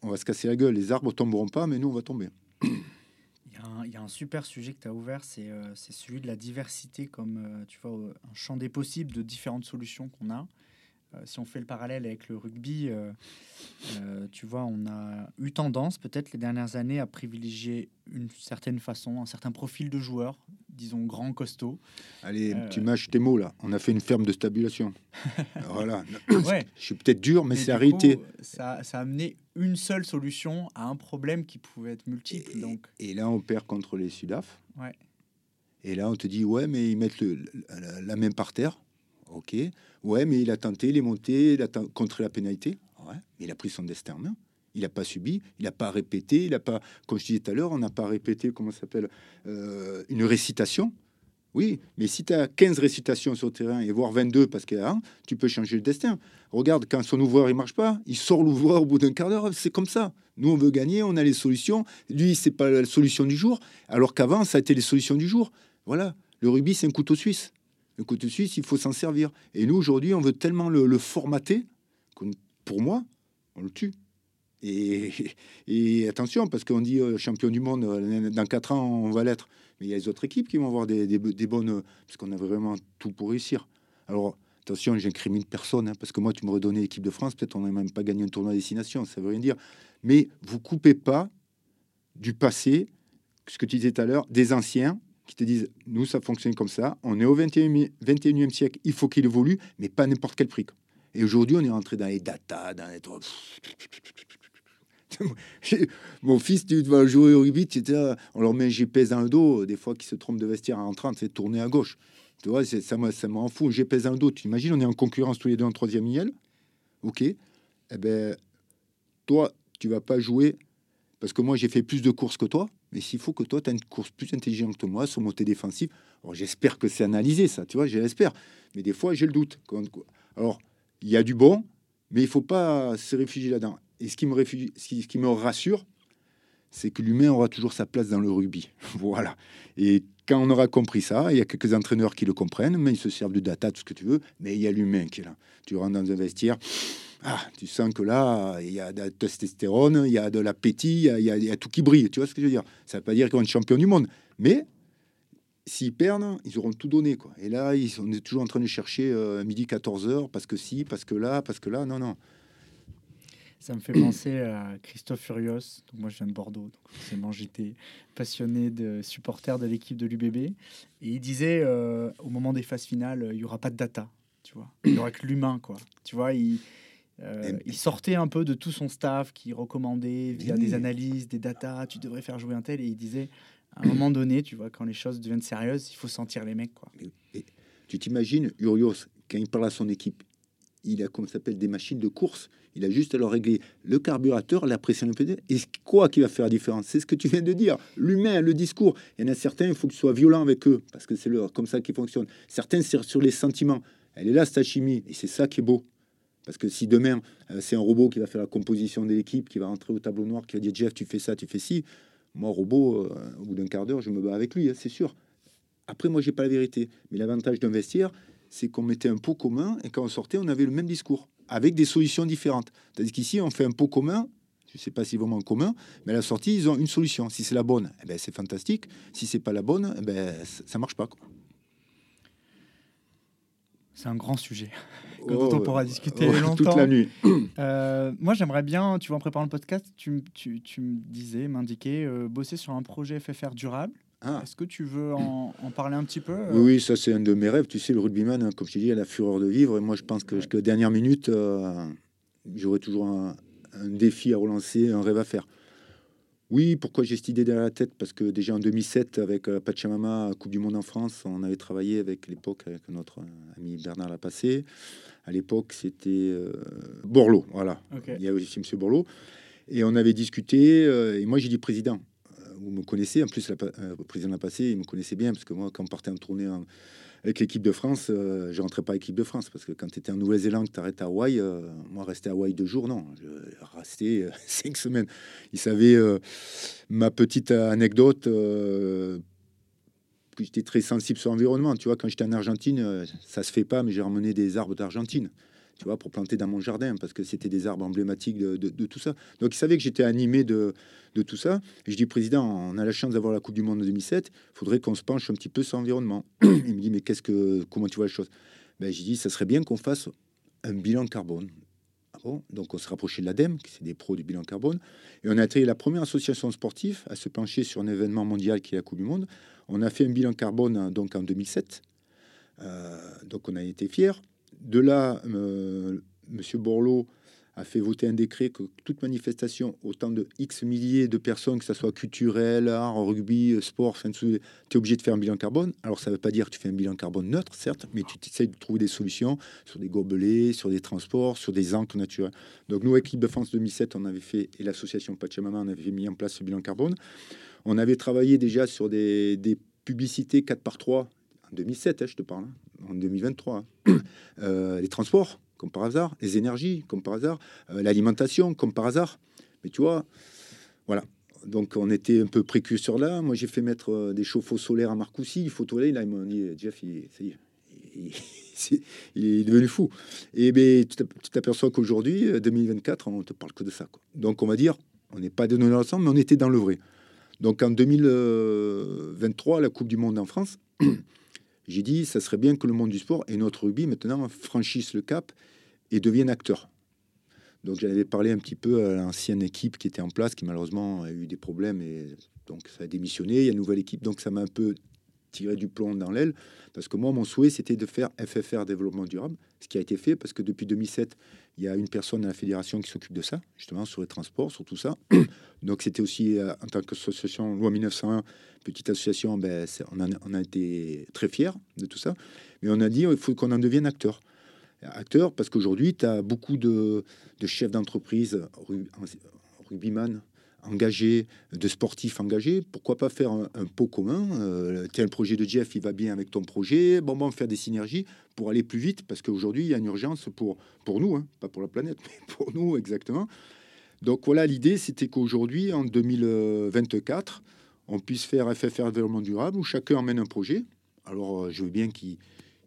on va se casser la gueule. Les arbres tomberont pas, mais nous, on va tomber. Il y, a un, super sujet que tu as ouvert, c'est euh, c'est celui de la diversité comme tu vois, un champ des possibles de différentes solutions qu'on a. euh, si on fait le parallèle avec le rugby, euh, euh, tu vois, on a eu tendance peut-être les dernières années à privilégier une certaine façon, un certain profil de joueur, disons grand, costaud. Allez, tu mâches tes mots là. On a fait une ferme de stabulation. voilà. Ouais. Je suis peut-être dur, mais c'est arrêté. ça a amené une seule solution à un problème qui pouvait être multiple. Et, Donc, et là, on perd contre les Sudaf. Ouais. Et là, on te dit, ouais, mais ils mettent le- la, la main par terre. Ok. Ouais, mais il a tenté, il est monté, il a contré la pénalité. Ouais. Mais il a pris son destin en main. Il n'a pas subi, il n'a pas répété, il n'a pas, comme je disais tout à l'heure, on n'a pas répété, comment ça s'appelle, euh, une récitation. Oui, mais si tu as 15 récitations sur le terrain et voire 22 parce qu'il y a un, tu peux changer le destin. Regarde, quand son ouvreur il marche pas, il sort l'ouvreur au bout d'un quart d'heure. C'est comme ça. Nous, on veut gagner, on a les solutions. Lui, c'est pas la solution du jour, alors qu'avant, ça a été les solutions du jour. Voilà. Le rugby, c'est un couteau suisse. Le couteau suisse, il faut s'en servir. Et nous, aujourd'hui, on veut tellement le, formater pour moi, on le tue. Et, attention, parce qu'on dit euh, champion du monde, euh, dans 4 ans, on va l'être. Mais il y a les autres équipes qui vont avoir des, bonnes. Parce qu'on a vraiment tout pour réussir. Alors, attention, j'incrimine personne, hein, parce que moi, tu m'aurais donné l'équipe de France, peut-être on n'a même pas gagné un tournoi destination, ça veut rien dire. Mais vous coupez pas du passé, ce que tu disais tout à l'heure, des anciens qui te disent nous, ça fonctionne comme ça, on est au 21e, 21e siècle, il faut qu'il évolue, mais pas n'importe quel prix. Et aujourd'hui, on est rentré dans les data, dans les. Mon fils, tu vas jouer au rugby, sais, on leur met un GPS dans le dos, des fois qui se trompe de vestiaire en rentrant, c'est tourner à gauche. Tu vois, ça me, ça me rend fou, un dos. Tu imagines, on est en concurrence tous les deux en troisième IL. Ok. Eh ben, toi, tu vas pas jouer parce que moi, j'ai fait plus de courses que toi. Mais s'il faut que toi, tu as une course plus intelligente que moi sur mon défensif, j'espère que c'est analysé, ça, tu vois, j'espère. Mais des fois, j'ai le doute. Alors, il y a du bon, mais il faut pas se réfugier là-dedans. Et ce qui me, réfugie, ce qui, ce qui me rassure, c'est que l'humain aura toujours sa place dans le rugby. voilà. Et quand on aura compris ça, il y a quelques entraîneurs qui le comprennent, mais ils se servent de data, tout ce que tu veux, mais il y a l'humain qui est là. Tu rentres dans un vestiaire, ah, tu sens que là, il y a de la testostérone, il y a de l'appétit, il y a, tout qui brille. Tu vois ce que je veux dire? Ça ne veut pas dire qu'ils vont être champions du monde, mais s'ils perdent, ils auront tout donné. Quoi. Et là, ils sont, on est toujours en train de chercher euh, midi 14h, parce que si, parce que là, parce que là, non, non. Ça me fait penser à Christophe Furios. Donc moi, je viens de Bordeaux, donc forcément, j'étais passionné de supporter de l'équipe de l'UBB. Et il disait, euh, au moment des phases finales, il y aura pas de data, tu vois. Il y aura que l'humain. Tu vois, il, euh, il sortait un peu de tout son staff qui recommandait via Oui. des analyses, des datas, tu devrais faire jouer un tel. Et il disait, à un moment donné, tu vois, quand les choses deviennent sérieuses, il faut sentir les mecs, quoi. Et tu t'imagines, Urios, quand il parle à son équipe, il a, comme ça s'appelle, des machines de course. Il a juste à leur régler le carburateur, la pression de PD. Et quoi qui va faire la différence? C'est ce que tu viens de dire. L'humain, le discours. Il y en a certains, il faut que tu sois violent avec eux, parce que c'est comme ça qu'ils fonctionnent. Certains, c'est sur les sentiments. Elle est là, cette chimie. Et c'est ça qui est beau. Parce que si demain, euh, c'est un robot qui va faire la composition de l'équipe, qui va rentrer au tableau noir, qui va dire Jeff, tu fais ça, tu fais ci, moi, robot, euh, au bout d'un quart d'heure, je me bats avec lui, hein, c'est sûr. Après, moi, j'ai pas la vérité. Mais l'avantage d'un vestiaire, c'est qu'on mettait un pot commun et quand on sortait, on avait le même discours avec des solutions différentes. Tandis qu'ici, on fait un pot commun. Je ne sais pas si vraiment en commun, mais à la sortie, ils ont une solution. Si c'est la bonne, eh ben, c'est fantastique. Si c'est pas la bonne, eh ben, ça marche pas. C'est un grand sujet. Dont Oh, on pourra discuter oh, longtemps. Toute la nuit. Euh, moi, j'aimerais bien, tu vois, en préparant le podcast, tu, m- tu, tu me disais, m'indiquais, euh, bosser sur un projet FFR durable. Ah. Est-ce que tu veux en, en parler un petit peu euh, Oui, oui, ça c'est un de mes rêves. Tu sais, le rugbyman, hein, comme je t'ai dit, a la fureur de vivre. Et moi, je pense que Ouais. jusqu'à la dernière minute, j'aurai toujours un, un défi à relancer, un rêve à faire. Oui, pourquoi j'ai cette idée derrière la tête? Parce que déjà en 2007, avec euh, Pachamama, Coupe du Monde en France, on avait travaillé avec l'époque, avec notre euh, ami Bernard Lapassé. À l'époque, c'était euh, Borloo, voilà. Il y a aussi M. Borloo. Et on avait discuté, euh, et moi j'ai dit président. Vous me connaissez, en plus, le président l'a passé, il me connaissait bien, parce que moi, quand on partait en tournée en- avec l'équipe de France, euh, je rentrais pas à l'équipe de France, parce que quand tu étais en Nouvelle-Zélande, tu arrêtes à Hawaï, euh, moi, rester à Hawaï deux jours, non, je restais euh, cinq semaines. Il savait euh, ma petite anecdote, que j'étais très sensible sur l'environnement. Tu vois, quand j'étais en Argentine, ça se fait pas, mais j'ai ramené des arbres d'Argentine tu vois, pour planter dans mon jardin, parce que c'était des arbres emblématiques de, tout ça. Donc, il savait que j'étais animé de, tout ça. Je dis, président, on a la chance d'avoir la Coupe du Monde en 2007, il faudrait qu'on se penche un petit peu sur l'environnement. il me dit, mais qu'est-ce que, comment tu vois les choses? Ben, J'ai dit, ça serait bien qu'on fasse un bilan carbone. Ah Donc on s'est rapproché de l'ADEME, qui c'est des pros du bilan carbone, et on a été la première association sportive à se pencher sur un événement mondial qui est la Coupe du Monde. On a fait un bilan carbone donc en 2007. Euh, donc on a été fiers. De là, euh, Monsieur Borloo a fait voter un décret que toute manifestation, autant de X milliers de personnes, que ce soit culturel, art, rugby, sport, tu es obligé de faire un bilan carbone. Alors ça ne veut pas dire que tu fais un bilan carbone neutre, certes, mais tu essaies de trouver des solutions sur des gobelets, sur des transports, sur des encres naturelles. Donc nous, équipe de France 2007, on avait fait, et l'association Pachamama, on avait mis en place ce bilan carbone. On avait travaillé déjà sur des, publicités 4 par 3 en 2007, hein, je te parle, hein, en 2023. Hein. Euh, les transports, comme par hasard, les énergies, comme par hasard, euh, l'alimentation, comme par hasard. Mais tu vois, voilà. Donc on était un peu précurseurs là. Moi j'ai fait mettre euh, des chauffe-eau solaires à Marcoussis, il faut toiler. Là ils m'ont dit Jeff, il, il, est devenu fou. Et ben, tu t'aperçois qu'aujourd'hui, 2024, euh, on te parle que de ça. Donc on va dire, on n'est pas de nos ensemble, mais on était dans le vrai. Donc en 2023, la Coupe du Monde en France, j'ai dit, ça serait bien que le monde du sport et notre rugby maintenant franchissent le cap et deviennent acteurs. Donc j'avais parlé un petit peu à l'ancienne équipe qui était en place, qui malheureusement a eu des problèmes et donc ça a démissionné. Il y a une nouvelle équipe, donc ça m'a un peu tiré du plomb dans l'aile parce que moi mon souhait c'était de faire FFR développement durable, ce qui a été fait parce que depuis 2007 il y a une personne à la fédération qui s'occupe de ça, justement sur les transports, sur tout ça. Donc c'était aussi euh, en tant qu'association loi 1901, petite association, ben, on, a, on, a, été très fiers de tout ça. Mais on a dit il faut qu'on en devienne acteur. Acteur parce qu'aujourd'hui tu as beaucoup de, de chefs d'entreprise, rugbyman, engagés, de sportifs engagés, pourquoi pas faire un, pot commun euh, le projet de Jeff, il va bien avec ton projet. Bon, bon, faire des synergies pour aller plus vite, parce qu'aujourd'hui, il y a une urgence pour, pour nous, hein, pas pour la planète, mais pour nous exactement. Donc voilà, l'idée, c'était qu'aujourd'hui, en 2024, on puisse faire FFR développement durable, où chacun emmène un projet. Alors, euh, je veux bien qu'il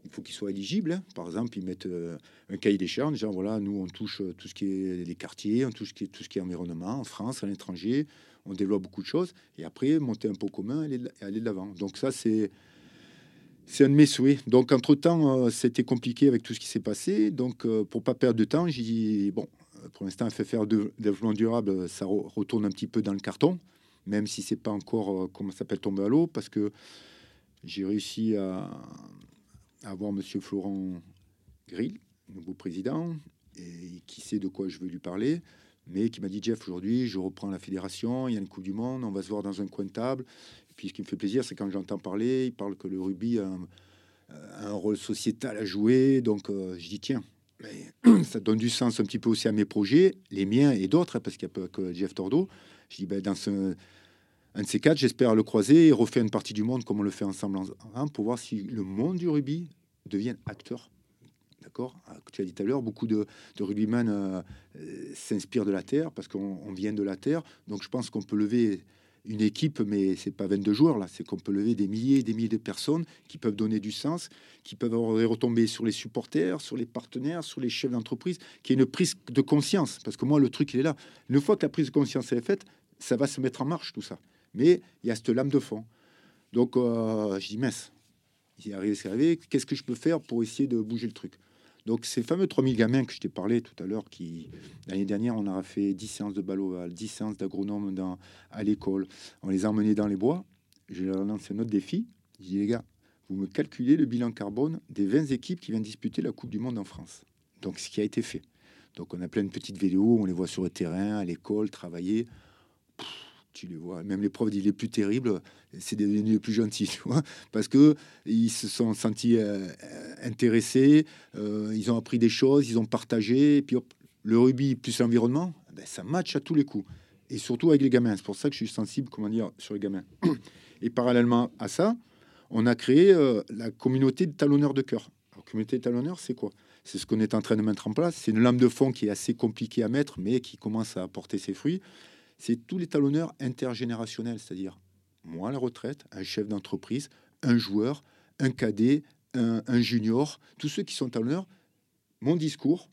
il faut qu'ils soient éligibles. Hein. Par exemple, ils mettent euh, un cahier des charges. Genre, voilà, nous, on touche euh, tout ce qui est les quartiers, on touche tout ce qui est environnement en France, à l'étranger. On développe beaucoup de choses. Et après, monter un pot commun et aller de l'avant. Donc, ça, c'est. C'est un de mes souhaits. Donc, entre-temps, euh, c'était compliqué avec tout ce qui s'est passé. Donc, pour pas perdre de temps, j'ai dit, bon, pour l'instant, FFR de développement durable, ça retourne un petit peu dans le carton, même si c'est pas encore, comment ça s'appelle, tombé à l'eau, parce que j'ai réussi à, avoir Monsieur Florent Grill, nouveau président, et qui sait de quoi je veux lui parler, mais qui m'a dit Jeff, aujourd'hui, je reprends la fédération, il y a une Coupe du Monde, on va se voir dans un coin de table. Et puis ce qui me fait plaisir, c'est quand j'entends parler, il parle que le rugby a un, rôle sociétal à jouer. Donc euh, je dis tiens, ça donne du sens un petit peu aussi à mes projets, les miens et d'autres, hein, parce qu'il n'y a pas que Jeff Tordo. Je dis ben, dans ce, un de ces quatre, j'espère le croiser et refaire une partie du monde comme on le fait ensemble pour voir si le monde du rugby devient acteur. D'accord? Ah, Tu as dit tout à l'heure, beaucoup de, de rugbyman euh, euh, s'inspirent de la terre parce qu'on vient de la terre. Donc je pense qu'on peut lever une équipe, mais c'est pas 22 joueurs là, c'est qu'on peut lever des milliers et des milliers de personnes qui peuvent donner du sens, qui peuvent avoir des retombées sur les supporters, sur les partenaires, sur les chefs d'entreprise, qui est une prise de conscience. Parce que moi, le truc, il est là. Une fois que la prise de conscience est faite, ça va se mettre en marche tout ça mais il y a cette lame de fond. Donc, euh, je dis, mince, il arrive, arrivé, qu'est-ce que je peux faire pour essayer de bouger le truc? Donc, ces fameux 3000 gamins que je t'ai parlé tout à l'heure, qui, l'année dernière, on a fait 10 séances de ballot 10 séances d'agronome dans, à l'école, on les a emmenés dans les bois, je leur ai lancé un autre défi, je dis, les gars, vous me calculez le bilan carbone des 20 équipes qui viennent disputer la Coupe du Monde en France. Donc, ce qui a été fait. Donc, on a plein de petites vélos, on les voit sur le terrain, à l'école, travailler tu les vois, même les profs les plus terribles, c'est des les plus gentils, tu vois, parce que ils se sont sentis euh, intéressés, euh, ils ont appris des choses, ils ont partagé, et puis le rugby plus l'environnement, ben, ça match à tous les coups, et surtout avec les gamins. C'est pour ça que je suis sensible, comment dire, sur les gamins. Et parallèlement à ça, on a créé euh, la communauté de talonneurs de cœur. La communauté de talonneurs, c'est quoi? C'est ce qu'on est en train de mettre en place. C'est une lame de fond qui est assez compliquée à mettre, mais qui commence à porter ses fruits c'est tous les talonneurs intergénérationnels, c'est-à-dire moi à la retraite, un chef d'entreprise, un joueur, un cadet, un, junior, tous ceux qui sont talonneurs. Mon discours,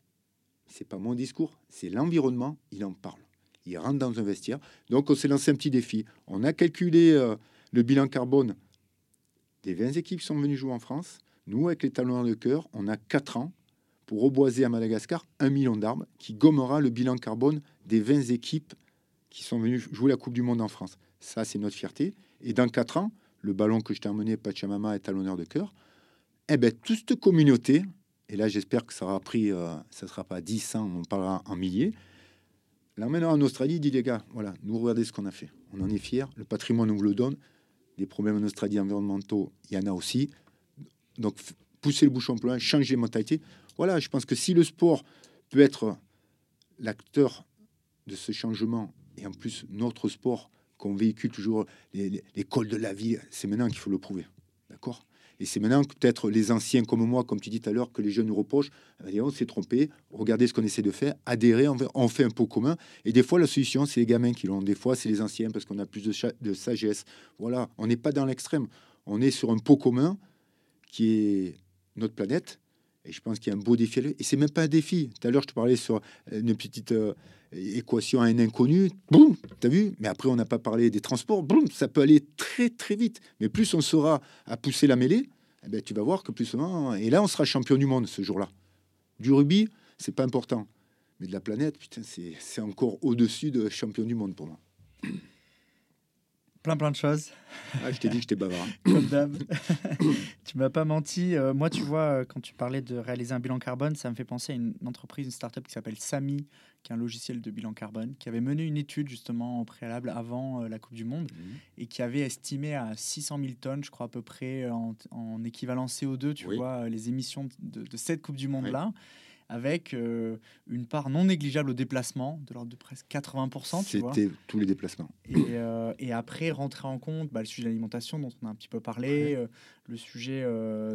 c'est pas mon discours, c'est l'environnement, il en parle. Il rentre dans un vestiaire. Donc on s'est lancé un petit défi. On a calculé euh, le bilan carbone des 20 équipes qui sont venues jouer en France. Nous, avec les talonneurs de cœur, on a 4 ans pour reboiser à Madagascar un million d'arbres qui gommera le bilan carbone des 20 équipes qui sont venues jouer la Coupe du Monde en France. Ça, c'est notre fierté. Et dans quatre ans, le ballon que je t'ai emmené, Pachamama, est à l'honneur de cœur. Eh bien, toute cette communauté, et là, j'espère que ça aura pris, euh, ça sera pas 10, 100, on parlera en milliers, l'emmènera en Australie, dit les gars, voilà, nous regardez ce qu'on a fait. On en est fiers, le patrimoine, on vous le donne. Des problèmes en Australie environnementaux, il y en a aussi. Donc, pousser le bouchon plein, changer les mentalités. Voilà, je pense que si le sport peut être l'acteur de ce changement, et en plus notre sport qu'on véhicule toujours, l'école de la vie, c'est maintenant qu'il faut le prouver. D'accord? Et c'est maintenant peut-être les anciens comme moi, comme tu dis tout à l'heure, que les jeunes nous reprochent, eh on s'est trompé, regardez ce qu'on essaie de faire, adhérer, on fait un pot commun. Et des fois, la solution, c'est les gamins qui l'ont. Des fois, c'est les anciens parce qu'on a plus de, de sagesse. Voilà, on n'est pas dans l'extrême. On est sur un pot commun qui est notre planète. Et je pense qu'il y a un beau défi. Et c'est même pas un défi. Tout à l'heure, je te parlais sur une petite euh, équation à un inconnu. Boum, t'as vu? Mais après, on n'a pas parlé des transports. Boum, ça peut aller très très vite. Mais plus on saura à pousser la mêlée, eh ben, tu vas voir que plus souvent. Et là, on sera champion du monde ce jour-là. Du rugby, c'est pas important. Mais de la planète, putain, c'est encore au-dessus de champion du monde pour moi plein plein de choses. Ah, je t'ai dit que j'étais bavard. Comme d'hab. tu m'as pas menti. Euh, moi, tu vois, euh, quand tu parlais de réaliser un bilan carbone, ça me fait penser à une, entreprise, une startup qui s'appelle Sami, qui est un logiciel de bilan carbone, qui avait mené une étude justement au préalable avant euh, la Coupe du Monde mhm. et qui avait estimé à 600 000 tonnes, je crois à peu près, en, équivalent CO2, tu vois, les émissions de, cette Coupe du Monde-là avec euh, une part non négligeable au déplacement, de l'ordre de presque 80%. C'était tous les déplacements. Euh, et, après, rentrer en compte bah, le sujet de l'alimentation dont on a un petit peu parlé, euh, le sujet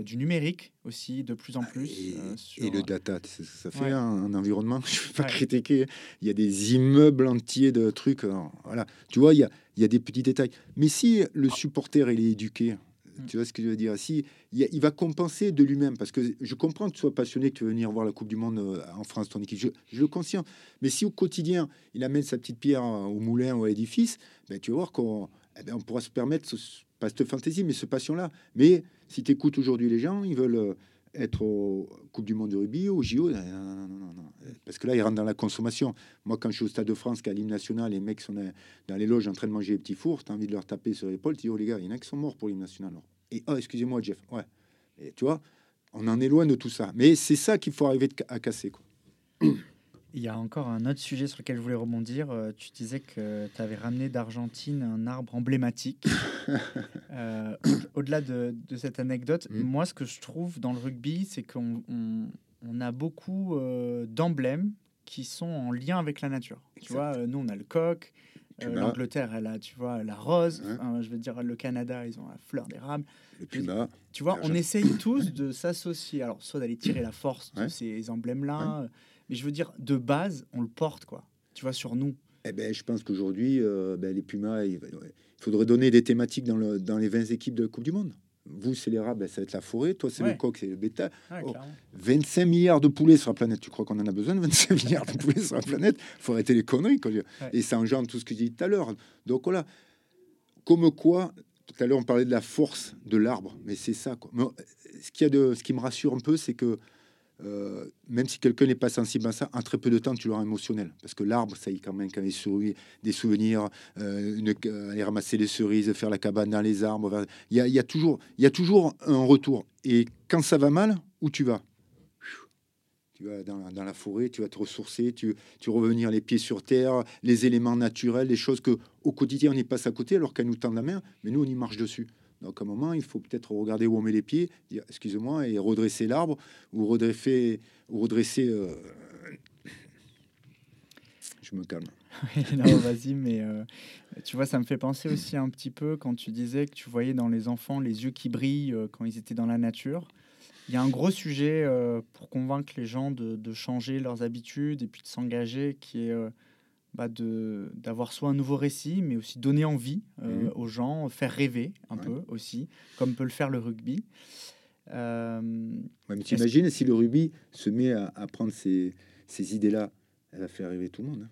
du numérique aussi, de plus en plus. Et, le data, ça, fait un, environnement, je ne vais pas critiquer, il y a des immeubles entiers de trucs. voilà. Tu vois, il y a, il y a des petits détails. Mais si le supporter, il est éduqué, Mm. Tu vois ce que je veux dire Si il, va compenser de lui-même, parce que je comprends que tu sois passionné, que tu veux venir voir la Coupe du Monde euh, en France, ton équipe. Je, le conscient. Mais si au quotidien, il amène sa petite pierre au moulin ou à l'édifice, ben, tu vas voir qu'on eh ben, on pourra se permettre, ce, pas cette fantaisie, mais ce passion-là. Mais si tu écoutes aujourd'hui les gens, ils veulent euh, être au Coupe du Monde de rugby, au JO. Parce que là, ils rentrent dans la consommation. Moi, quand je suis au Stade de France, qu'à l'hymne national, les mecs sont dans les loges en train de manger des petits fours, tu as envie de leur taper sur l'épaule, tu dis, oh les gars, il y en a qui sont morts pour l'hymne national. Et oh, excusez-moi, Jeff. Ouais. Tu vois, on en est loin de tout ça. Mais c'est ça qu'il faut arriver à casser. Quoi. Il y a encore un autre sujet sur lequel je voulais rebondir. Euh, tu disais que tu avais ramené d'Argentine un arbre emblématique. Euh, au-delà de, cette anecdote, mm. moi, ce que je trouve dans le rugby, c'est qu'on on, a beaucoup euh, d'emblèmes qui sont en lien avec la nature. Tu vois, nous, on a le coq, L'Angleterre, elle a, tu vois, la rose. je veux dire, le Canada, ils ont la fleur d'érable. Le puma. Tu vois, on essaye tous de s'associer. Alors, soit d'aller tirer la force de ces emblèmes-là, mais je veux dire, de base, on le porte, quoi. Tu vois, sur nous. Eh ben, je pense qu'aujourd'hui, euh, ben, les Pumas, il, faudrait donner des thématiques dans, le, dans les 20 équipes de la Coupe du Monde. Vous, c'est l'érable, ben, ça va être la forêt. Toi, c'est le coq, c'est le bétail. 25 milliards de poulets sur la planète. Tu crois qu'on en a besoin de 25 milliards de poulets sur la planète? Il faut arrêter les conneries. Et ça engendre tout ce que j'ai dit tout à l'heure. Donc voilà. Comme quoi, tout à l'heure, on parlait de la force de l'arbre, mais c'est ça. Quoi. ce, qui a de, ce qui me rassure un peu, c'est que euh, même si quelqu'un n'est pas sensible à ça, en très peu de temps, tu l'auras émotionnel. Parce que l'arbre, ça y est quand même, quand il sourit, des souvenirs, euh, aller ramasser les cerises, faire la cabane dans les arbres. Il y a, toujours, y a toujours un retour. Et quand ça va mal, où tu vas? Tu vas dans, la forêt, tu vas te ressourcer, tu, tu revenir les pieds sur terre, les éléments naturels, les choses que au quotidien on y passe à côté alors qu'elle nous tend la main, mais nous on y marche dessus. Donc à un moment, il faut peut-être regarder où on met les pieds, dire excusez-moi, et redresser l'arbre, ou redresser... Euh, Je me calme. non, vas-y, mais euh, tu vois, ça me fait penser aussi un petit peu quand tu disais que tu voyais dans les enfants les yeux qui brillent euh, quand ils étaient dans la nature. Il y a un gros sujet pour convaincre les gens de, changer leurs habitudes et puis de s'engager qui est bah, d'avoir soit un nouveau récit, mais aussi donner envie euh, mhm. aux gens, faire rêver un peu aussi, comme peut le faire le rugby. Euh, mais t'imagines si le rugby se met à, prendre ces, ces idées-là, elle va faire rêver tout le monde.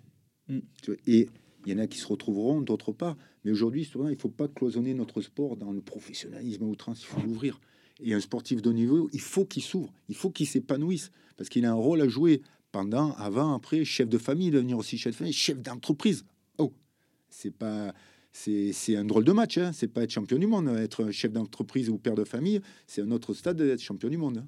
Hein. Mm. Et il y en a qui se retrouveront, d'autres pas. Mais aujourd'hui, il ne faut pas cloisonner notre sport dans le professionnalisme à outrance, il faut l'ouvrir. Et un sportif de niveau, il faut qu'il s'ouvre, il faut qu'il s'épanouisse, parce qu'il a un rôle à jouer pendant, avant, après, chef de famille, devenir aussi chef de famille, chef d'entreprise. Oh, c'est pas, c'est un drôle de match. Hein. C'est pas être champion du monde, être chef d'entreprise ou père de famille, c'est un autre stade d'être champion du monde. Hein.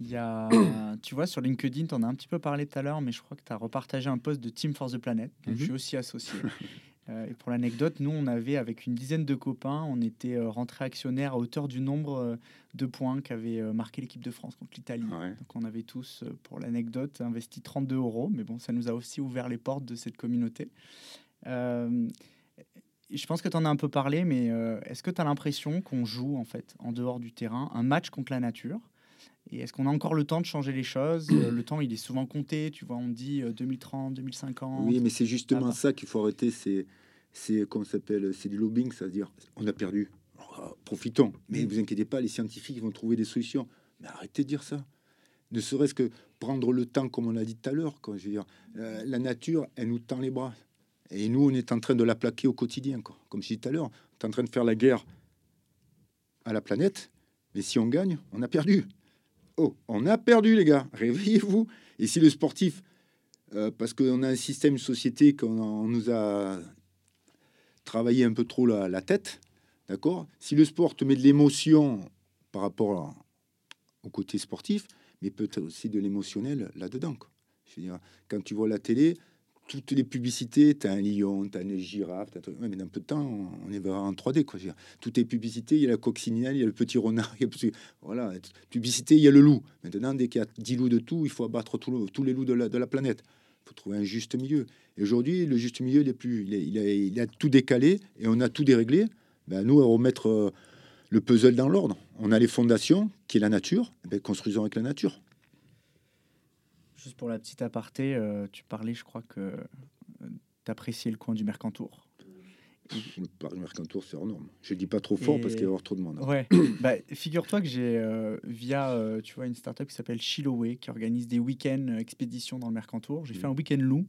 Il y a, tu vois, sur LinkedIn, tu en as un petit peu parlé tout à l'heure, mais je crois que tu as repartagé un post de Team for the Planet. Donc Je suis mhm. aussi associé. Euh, et pour l'anecdote, nous, on avait, avec une dizaine de copains, on était euh, rentré actionnaire à hauteur du nombre euh, de points qu'avait marqué l'équipe de France contre l'Italie. Donc on avait tous, pour l'anecdote, investi 32 euros. Mais bon, ça nous a aussi ouvert les portes de cette communauté. je pense que tu en as un peu parlé, mais est-ce que tu as l'impression qu'on joue, en fait, en dehors du terrain, un match contre la nature? Et est-ce qu'on a encore le temps de changer les choses? Euh, Le temps, il est souvent compté. Tu vois, on dit 2030, euh, 2050. Oui, mais c'est justement ça qu'il faut arrêter. C'est, c'est qu'on s'appelle, c'est du lobbying, c'est-à-dire on a perdu. Euh, profitons. Mais ne vous inquiétez pas, les scientifiques vont trouver des solutions. Mais arrêtez de dire ça. Ne serait-ce que prendre le temps, comme on l'a dit tout à l'heure. Quoi. Je veux dire, la nature, elle nous tend les bras. Et nous, on est en train de la plaquer au quotidien. Quoi. Comme je disais tout à l'heure, on est en train de faire la guerre à la planète. Mais si on gagne, on a perdu. Oh, on a perdu, les gars. Réveillez-vous. Et si le sportif, euh, parce qu'on a un système, société qu'on nous a travaillé un peu trop la, tête, d'accord? Si le sport te met de l'émotion par rapport au côté sportif, mais peut-être aussi de l'émotionnel là-dedans. Quand tu vois la télé, toutes les publicités, tu as un lion, tu as une girafe, as... mais dans peu de temps, on est en 3D. Quoi. Toutes les publicités, il y a la coccinelle, il y a le petit renard, voilà, publicité, il y a le loup. Maintenant, dès qu'il y a 10 loups de tout, il faut abattre tous les loups de la, planète. Il faut trouver un juste milieu. Et aujourd'hui, le juste milieu, il, est plus, il, a, tout décalé et on a tout déréglé. Ben, nous, à remettre euh, le puzzle dans l'ordre. On a les fondations, qui est la nature, ben, construisons avec la nature. Juste pour la petite aparté, euh, tu parlais, je crois que euh, tu appréciais le coin du Mercantour. Le parc Mercantour, c'est énorme. Je ne dis pas trop fort parce qu'il va y avoir trop de monde. Hein. Ouais. bah, Figure-toi que j'ai, euh, via tu vois, une startup qui s'appelle Chiloé, qui organise des week-ends expéditions dans le Mercantour. J'ai mm. fait un week-end loup,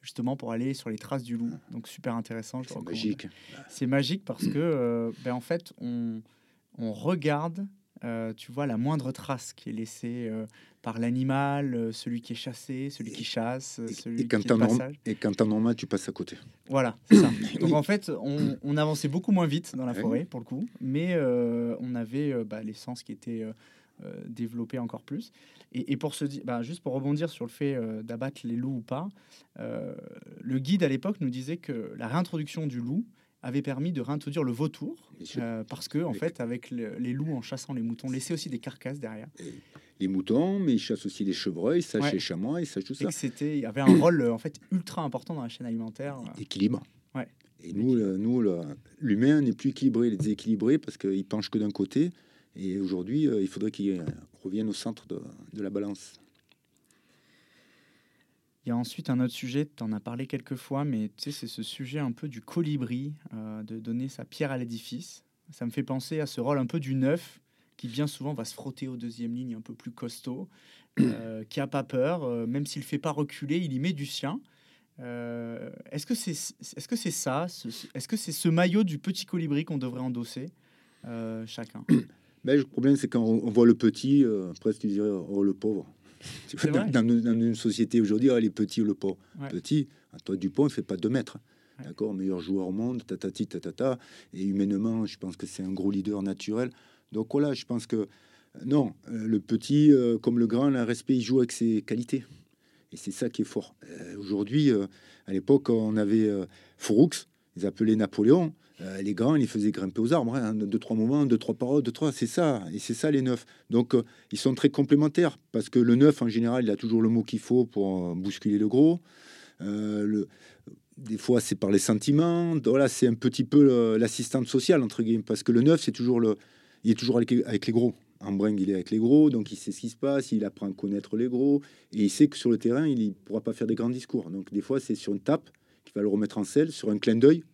justement pour aller sur les traces du loup. Donc super intéressant. C'est magique. C'est magique parce que, ben, en fait, on, on regarde euh, tu vois la moindre trace qui est laissée euh, par l'animal, euh, celui qui est chassé, celui qui chasse, celui et quand qui est passage. Et quand normal, tu passes à côté. Voilà, ça. Donc en fait, on, avançait beaucoup moins vite dans la forêt, pour le coup, mais on avait bah, l'essence qui était développée encore plus. Et, pour se dire, bah, juste pour rebondir sur le fait d'abattre les loups ou pas, le guide à l'époque nous disait que la réintroduction du loup avait permis de réintroduire le vautour, euh, parce que en fait, avec les loups en chassant les moutons, laissaient aussi des carcasses derrière. les moutons, mais ils chassent aussi les chevreuils, ça ouais. les chamois, et ça tout ça. C'était, il y avait un rôle en fait ultra important dans la chaîne alimentaire. Équilibre. Ouais. Et nous, nous, l'humain n'est plus équilibré, il est déséquilibré parce qu'il penche que d'un côté. Et aujourd'hui, euh, il faudrait qu'il revienne au centre de, de la balance. Il y a ensuite un autre sujet, tu en as parlé quelques fois, mais tu sais, c'est ce sujet un peu du colibri, euh, de donner sa pierre à l'édifice. Ça me fait penser à ce rôle un peu du neuf, qui bien souvent va se frotter aux deuxième ligne un peu plus costaud, euh, qui a pas peur, euh, même s'il fait pas reculer, il y met du sien. est-ce que c'est est -ce c'est ça Est-ce que c'est ce maillot du petit colibri qu'on devrait endosser chacun? Mais Le problème, c'est quand on voit le petit, presque tu dirais, oh le pauvre. Dans, une société aujourd'hui, les petits ou le pauvre. Petit, toi Dupont, il fait pas deux mètres. D'accord, meilleur joueur au monde, tatati, tatata. Et humainement, je pense que c'est un gros leader naturel. Donc voilà, je pense que non, euh, le petit, euh, comme le grand, le respect, il joue avec ses qualités. Et c'est ça qui est fort. Euh, aujourd'hui, à l'époque, on avait Fouroux, ils appelaient Napoléon. Euh, les grands, ils les faisaient grimper aux arbres, hein, deux, trois moments, deux, trois paroles, deux, trois, c'est ça, et c'est ça les neufs. Donc, euh, ils sont très complémentaires, parce que le neuf, en général, il a toujours le mot qu'il faut pour euh, bousculer le gros. le, des fois, c'est par les sentiments. Voilà, c'est un petit peu l'assistante sociale, entre guillemets, parce que le neuf, c'est toujours le, il est toujours avec, les gros. En bringue, il est avec les gros, donc il sait ce qui se passe, il apprend à connaître les gros, et il sait que sur le terrain, il ne pourra pas faire des grands discours. Donc, des fois, c'est sur une tape qu'il va le remettre en selle, sur un clin d'œil,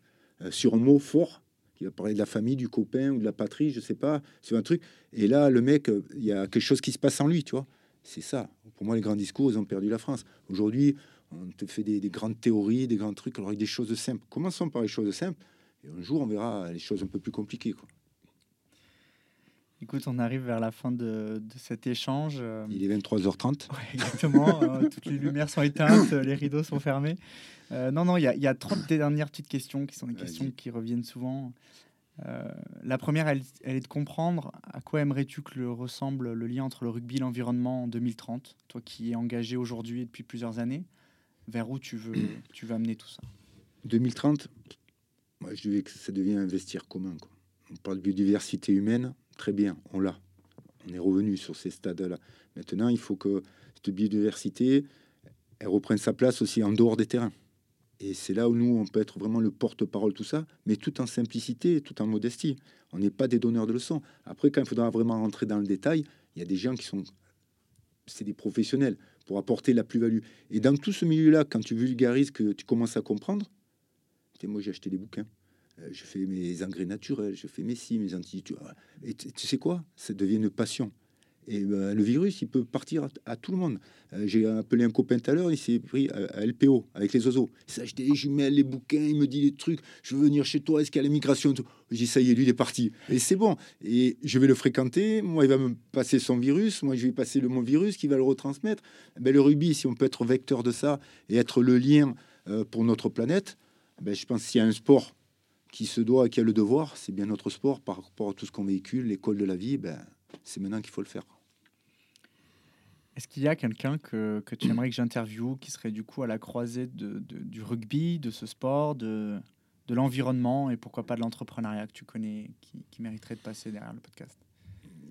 sur un mot fort, qui va parler de la famille, du copain ou de la patrie, je sais pas, sur un truc. Et là, le mec, euh, il y a quelque chose qui se passe en lui, tu vois. C'est ça. Pour moi, les grands discours, ils ont perdu la France. Aujourd'hui, on te fait des, grandes théories, des grands trucs, alors des choses simples. Commençons par les choses simples, et un jour, on verra les choses un peu plus compliquées. Quoi. Écoute, on arrive vers la fin de, de cet échange. euh, Il est 23h30. Ouais, exactement. euh, toutes les lumières sont éteintes, euh, les rideaux sont fermés. Euh, non, non, il y a, il y a trois dernières petites questions qui sont des questions qui reviennent souvent. Euh, la première, elle, elle est de comprendre à quoi aimerais-tu que le ressemble le lien entre le rugby et l'environnement en 2030 Toi qui es engagé aujourd'hui depuis plusieurs années, vers où tu veux, tu veux amener tout ça? 2030, moi, je veux que ça devienne un vestiaire commun. quoi. On parle de biodiversité humaine, très bien, on l'a. On est revenu sur ces stades-là. Maintenant, il faut que cette biodiversité, elle reprenne sa place aussi en dehors des terrains. Et c'est là où nous, on peut être vraiment le porte-parole, tout ça, mais tout en simplicité, tout en modestie. On n'est pas des donneurs de leçons. Après, quand il faudra vraiment rentrer dans le détail, il y a des gens qui sont... C'est des professionnels pour apporter la plus-value. Et dans tout ce milieu-là, quand tu vulgarises, que tu commences à comprendre, moi j'ai acheté des bouquins. Euh, je fais mes engrais naturels, je fais mes si, mes anti. Tu, et tu sais quoi? Ça devient une passion. Et ben, le virus, il peut partir à, tout le monde. Euh, J'ai appelé un copain tout à l'heure, il s'est pris à, à LPO avec les oiseaux. Il s'est acheté les jumelles, les bouquins, il me dit des trucs. Je veux venir chez toi, est-ce qu'il y a tout? Je dis ça y est, lui il est parti. Et c'est bon. Et je vais le fréquenter. Moi, il va me passer son virus. Moi, je vais passer le mon virus qui va le retransmettre. Ben, le rugby, si on peut être vecteur de ça et être le lien euh, pour notre planète, ben, je pense qu'il y a un sport qui se doit, qui a le devoir, c'est bien notre sport par rapport à tout ce qu'on véhicule, l'école de la vie, ben, c'est maintenant qu'il faut le faire. Est-ce qu'il y a quelqu'un que, que tu aimerais que j'interviewe qui serait du coup à la croisée de, de- du rugby, de ce sport, de, de l'environnement et pourquoi pas de l'entrepreneuriat que tu connais qui, qui mériterait de passer derrière le podcast?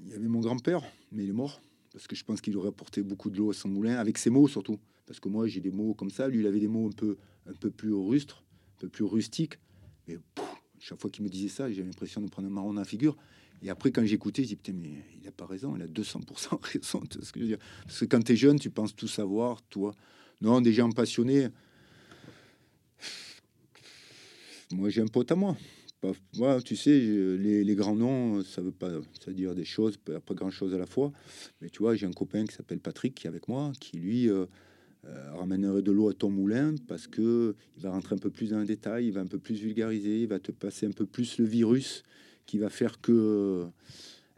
Il y avait mon grand-père, mais il est mort, parce que je pense qu'il aurait apporté beaucoup de l'eau à son moulin, avec ses mots surtout. Parce que moi, j'ai des mots comme ça, lui, il avait des mots un peu, un peu plus rustres, un peu plus rustiques. Mais pouf, chaque fois qu'il me disait ça, j'ai l'impression de prendre un marron dans la figure. Et après, quand j'écoutais, je dis, putain, mais il n'a pas raison, il a 200% raison. ce que je veux dire Parce que quand tu es jeune, tu penses tout savoir, toi. Non, des gens passionnés. Moi, j'ai un pote à moi. Moi, tu sais, les, grands noms, ça veut pas ça veut dire des choses, pas, pas grand-chose à la fois. Mais tu vois, j'ai un copain qui s'appelle Patrick, qui est avec moi, qui lui euh, euh, ramènerait de l'eau à ton moulin parce que il va rentrer un peu plus dans le détail, il va un peu plus vulgariser, il va te passer un peu plus le virus qui va faire que,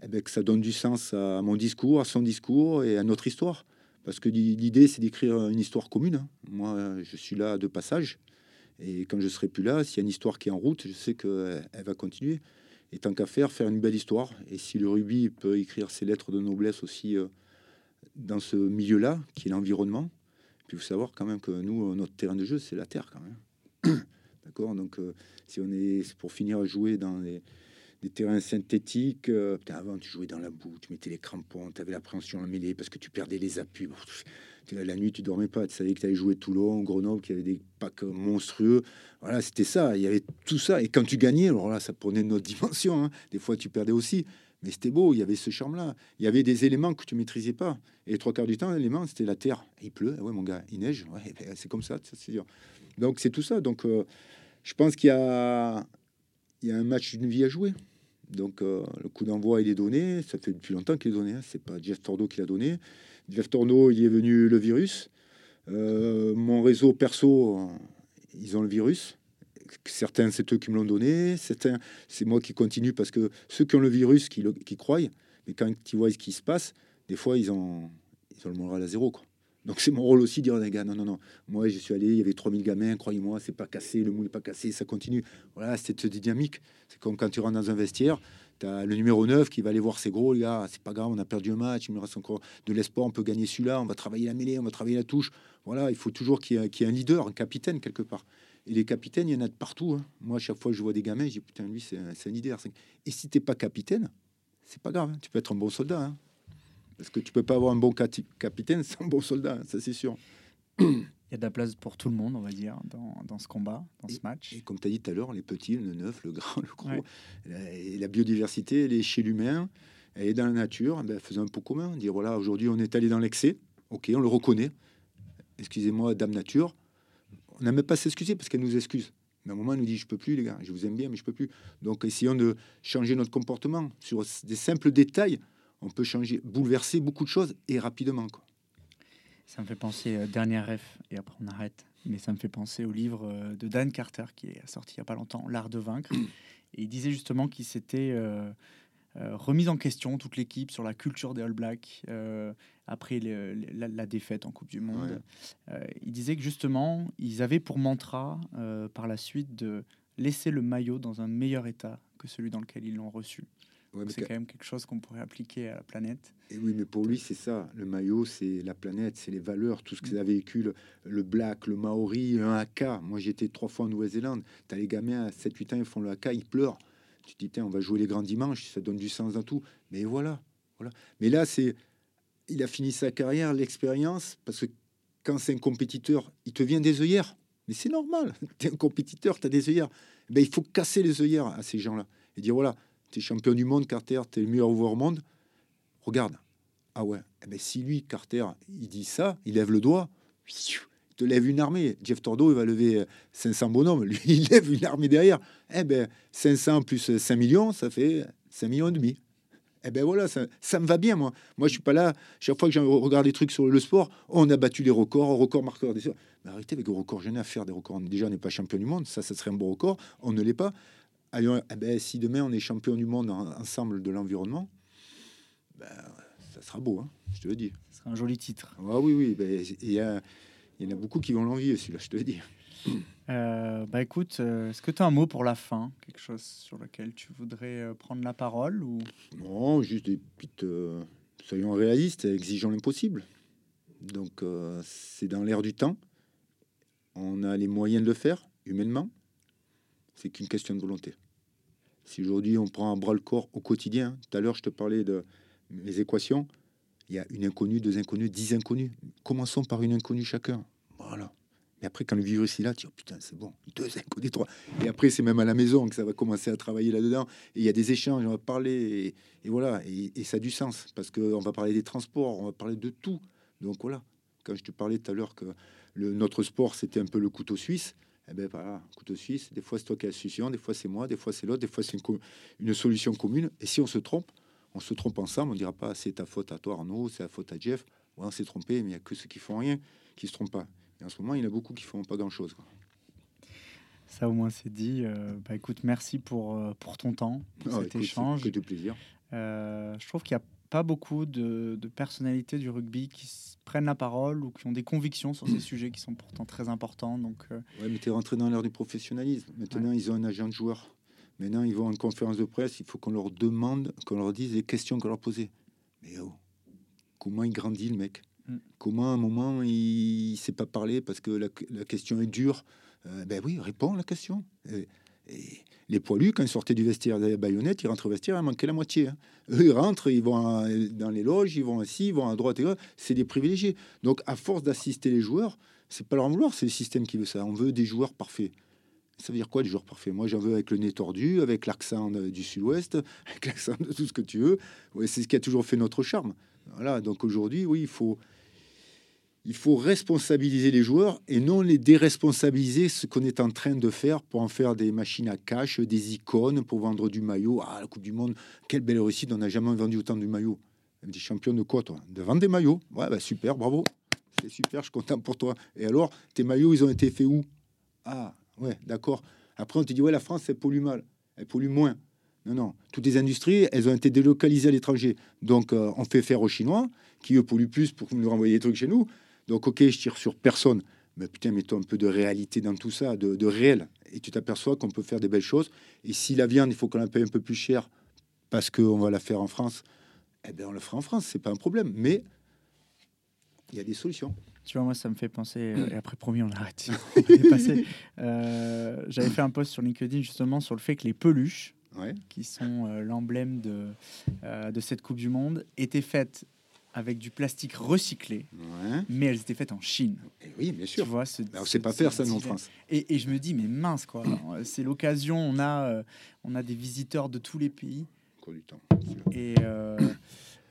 eh ben, ça donne du sens à mon discours, à son discours et à notre histoire. Parce que l'i- l'idée, c'est d'écrire une histoire commune. hein. Moi, je suis là de passage. Et quand je serai plus là, s'il y a une histoire qui est en route, je sais qu'elle elle va continuer. Et tant qu'à faire, faire une belle histoire. Et si le rugby peut écrire ses lettres de noblesse aussi euh, dans ce milieu-là, qui est l'environnement, puis il faut savoir quand même que nous, euh, notre terrain de jeu, c'est la terre quand même. D'accord? Donc, euh, si on est pour finir à jouer dans des terrains synthétiques, euh, avant tu jouais dans la boue, tu mettais les crampons, tu avais l'appréhension en mêlée parce que tu perdais les appuis. La nuit, tu dormais pas, tu savais que tu allais jouer Toulon, Grenoble, qu'il y avait des packs monstrueux. Voilà, c'était ça. Il y avait tout ça. Et quand tu gagnais, alors là, ça prenait une autre dimension. hein. Des fois, tu perdais aussi. Mais c'était beau, il y avait ce charme-là. Il y avait des éléments que tu maîtrisais pas. Et trois quarts du temps, l'élément, c'était la terre. Il pleut, ouais, mon gars, il neige. Ouais, ben, c'est comme ça, c'est sûr. Donc, c'est tout ça. Donc, euh, je pense qu'il y a, il y a un match d'une vie à jouer. Donc, euh, le coup d'envoi, il est donné. Ça fait depuis longtemps qu'il est donné. hein. C'est pas Jeff Tordo qui l'a donné. Jeff Tordo, il est venu le virus. Euh, mon réseau perso, ils ont le virus. Certains, c'est eux qui me l'ont donné. Certains, c'est moi qui continue parce que ceux qui ont le virus, qui, croient, mais quand ils voient ce qui se passe, des fois, ils ont, le moral à zéro. Quoi. Donc, c'est mon rôle aussi de dire, les gars, non, non, non. Moi, je suis allé, il y avait 3000 gamins, croyez-moi, c'est pas cassé, le moule n'est pas cassé, ça continue. Voilà, c'est cette dynamique. C'est comme quand tu rentres dans un vestiaire, tu as le numéro 9 qui va aller voir ses gros, les gars, c'est pas grave, on a perdu un match, il me reste encore de l'espoir, on peut gagner celui-là, on va travailler la mêlée, on va travailler la touche. Voilà, il faut toujours qu'il y ait un leader, un capitaine quelque part. Et les capitaines, il y en a de partout. hein. Moi, à chaque fois que je vois des gamins, je dis putain, lui, c'est un. C'est- Et si t'es pas capitaine, c'est pas grave. hein. Tu peux être un bon soldat. hein. Parce que tu peux pas avoir un bon capitaine sans un bon soldat, ça c'est sûr. Il y a de la place pour tout le monde, on va dire, dans, dans ce combat, dans ce match. Et comme tu as dit tout à l'heure, les petits, le neuf, le grand, le gros, Ouais. la, et la biodiversité, elle est chez l'humain, elle est dans la nature. Ben, faisons un pot commun. Dire voilà, aujourd'hui, on est allé dans l'excès. Ok, on le reconnaît. Excusez-moi, Dame Nature. On n'a même pas s'excuser parce qu'elle nous excuse. Mais à un moment, elle nous dit Je peux plus, les gars, je vous aime bien, mais je peux plus. Donc, essayons de changer notre comportement. Sur des simples détails, on peut changer, bouleverser beaucoup de choses et rapidement. Quoi. Ça me fait penser, euh, dernière ref, et après on arrête, mais ça me fait penser au livre euh, de Dan Carter qui est sorti il n'y a pas longtemps, L'art de vaincre. Et il disait justement qu'il s'était euh, euh, remis en question toute l'équipe sur la culture des All Blacks euh, après le- la, la défaite en Coupe du Monde. Euh, il disait que justement, ils avaient pour mantra euh, par la suite de laisser le maillot dans un meilleur état que celui dans lequel ils l'ont reçu. Ouais, C'est quand même quelque chose qu'on pourrait appliquer à la planète. Et oui, mais pour lui, c'est ça. Le maillot, c'est la planète, c'est les valeurs, tout ce que ça véhicule. Le black, le maori, un haka. Moi, été trois fois en Nouvelle-Zélande. T'as les gamins à 7-8 ans, ils font le haka, ils pleurent. Tu te dis, tiens, on va jouer les grands dimanches, ça donne du sens dans tout. Mais voilà, voilà. Mais là, c'est. Il a fini sa carrière, l'expérience, parce que quand c'est un compétiteur, il te vient des œillères. Mais c'est normal. Tu es un compétiteur, tu as des œillères. Ben, il faut casser les œillères à ces gens-là et dire voilà, tu es champion du monde, Carter, tu es le meilleur au monde. Regarde. Ah ouais. Eh ben, si lui, Carter, il dit ça, il lève le doigt, il te lève une armée. Jeff Tordo, il va lever euh, 500 bonhommes. Lui, il lève une armée derrière. Eh ben, 500 plus 5 millions, ça fait 5 millions et demi. Eh ben voilà, ça, ça me va bien, moi. Moi, je suis pas là. Chaque fois que je regarde des trucs sur le sport, on a battu les records, record marqueur. Des... Mais arrêtez avec le record, j'en ai à faire des records. Déjà, on n'est pas champion du monde, ça, ça serait un bon record. On ne l'est pas. Allons, eh ben, si demain on est champion du monde en- ensemble de l'environnement, ben, ça sera beau, hein, je te le dis. Ce serait un joli titre. Ah oui, oui, ben, il y, a- il y en a beaucoup qui vont l'envier, celui-là, je te le dis. Euh, bah écoute, euh, est-ce que tu as un mot pour la fin? Quelque chose sur lequel tu voudrais euh, prendre la parole ou... Non, juste des petites. soyons réalistes, exigeons l'impossible. Donc, c'est dans l'air du temps. On a les moyens de le faire, humainement. C'est qu'une question de volonté. Si aujourd'hui on prend un bras le corps au quotidien, tout à l'heure je te parlais de mes équations, il y a une inconnue, deux inconnus, dix inconnus. Commençons par une inconnue chacun. Voilà. Et après, quand le virus est là, tu dis, oh, putain, c'est bon, deux inconnus, trois. Et après, c'est même à la maison que ça va commencer à travailler là-dedans. Et il y a des échanges, on va parler, et, voilà, et, ça a du sens, parce qu'on va parler des transports, on va parler de tout. Donc voilà, quand je te parlais tout à l'heure que notre sport, c'était un peu le couteau suisse, eh ben voilà, couteau suisse, des fois c'est toi qui as la des fois c'est moi, des fois c'est l'autre, des fois c'est une, solution commune. Et si on se trompe, on se trompe ensemble, on dira pas c'est ta faute à toi Arnaud, c'est la faute à Jeff, ouais, on s'est trompé, mais il y a que ceux qui font rien qui se trompent pas. Et en ce moment, il y en a beaucoup qui font pas grand-chose. Ça au moins c'est dit. Euh, bah écoute, merci pour, euh, pour ton temps, pour Ah, cet écoute, échange. Que de plaisir. Euh, je trouve qu'il n'y a pas beaucoup de, de personnalités du rugby qui prennent la parole ou qui ont des convictions sur ces sujets qui sont pourtant très importants. Donc, euh, Ouais, mais tu es rentré dans l'ère du professionnalisme. Maintenant, ils ont un agent de joueur. Maintenant, ils vont à une conférence de presse, il faut qu'on leur demande, qu'on leur dise les questions qu'on leur posait. Mais oh, comment il grandit le mec? Mm. Comment à un moment il ne sait pas parler parce que la, question est dure? Euh, Ben oui, réponds à la question. Et les poilus, quand ils sortaient du vestiaire des baïonnettes, ils rentrent au vestiaire, il manquait la moitié. hein. Eux, ils rentrent, ils vont dans les loges, ils vont assis, ils vont à droite et. C'est des privilégiés. Donc, à force d'assister les joueurs, c'est pas leur vouloir, c'est le système qui veut ça. On veut des joueurs parfaits. Ça veut dire quoi, des joueurs parfaits? Moi, j'en veux avec le nez tordu, avec l'accent du sud-ouest, avec l'accent de tout ce que tu veux. C'est ce qui a toujours fait notre charme. Voilà, donc aujourd'hui, oui, il faut, il faut responsabiliser les joueurs et non les déresponsabiliser, ce qu'on est en train de faire pour en faire des machines à cash, des icônes, pour vendre du maillot. Ah, la Coupe du Monde, quelle belle réussite, on n'a jamais vendu autant de maillots. Des champions de quoi, toi? De vendre des maillots? Ouais, bah, super, bravo. C'est super, je suis content pour toi. Et alors, tes maillots, ils ont été faits où? Ah, ouais, d'accord. Après, on te dit, ouais, la France, elle pollue mal. Elle pollue moins. Non, non. Toutes les industries, elles ont été délocalisées à l'étranger. Donc, euh, on fait faire aux Chinois, qui eux polluent plus pour nous renvoyer des trucs chez nous. Donc, ok, je tire sur personne. Mais putain, mets-toi un peu de réalité dans tout ça, de, de réel. Et tu t'aperçois qu'on peut faire des belles choses. Et si la viande, il faut qu'on la paye un peu plus cher parce qu'on va la faire en France, eh bien, on la fera en France. C'est pas un problème. Mais il y a des solutions. tu vois, moi, ça me fait penser. euh, et après, promis, on arrête. On est dépassé. Euh, J'avais fait un post sur LinkedIn justement sur le fait que les peluches, Ouais. qui sont euh, l'emblème de, euh, de cette Coupe du Monde, étaient faites avec du plastique recyclé, Ouais. mais elles étaient faites en Chine. Et oui, bien Tu sûr. vois, ce- on ce- sait pas faire ça, en France. Et, et je me dis, mais mince, quoi. C'est l'occasion. On a, euh, on a des visiteurs de tous les pays. Du temps. Et euh,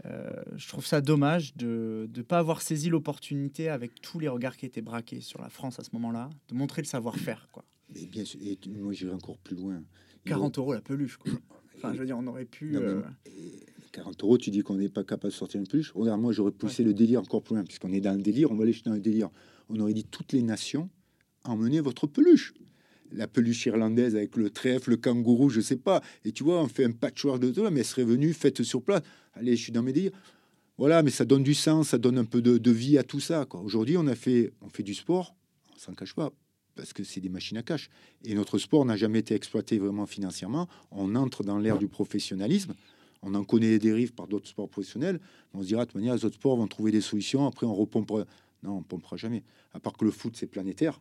euh, je trouve ça dommage de ne pas avoir saisi l'opportunité avec tous les regards qui étaient braqués sur la France à ce moment-là, de montrer le savoir-faire. quoi. Mais bien sûr, et tu- moi j'irai encore plus loin. 40 euros la peluche. Quoi. Enfin, je veux dire, on aurait pu. Non, mais- euh, Et 40 euros, tu dis qu'on n'est pas capable de sortir une peluche. Regarde, moi j'aurais poussé le délire encore plus loin, puisqu'on est dans le délire, on va aller dans le délire. On aurait dit toutes les nations, emmenez votre peluche. la peluche irlandaise avec le trèfle, le kangourou, je sais pas. Et tu vois, on fait un patchwork de tout, mais elle serait venue, faite sur place. Allez, je suis dans mes délires. Voilà, mais ça donne du sens, ça donne un peu de, de vie à tout ça. Aujourd'hui, on a fait, on fait du sport, on s'en cache pas, parce que c'est des machines à cash. Et notre sport n'a jamais été exploité vraiment financièrement. On entre dans l'ère du professionnalisme. On en connaît les dérives par d'autres sports professionnels. On se dira, de toute manière, les autres sports vont trouver des solutions. Après, on repompera. Non, on pompera jamais. À part que le foot, c'est planétaire.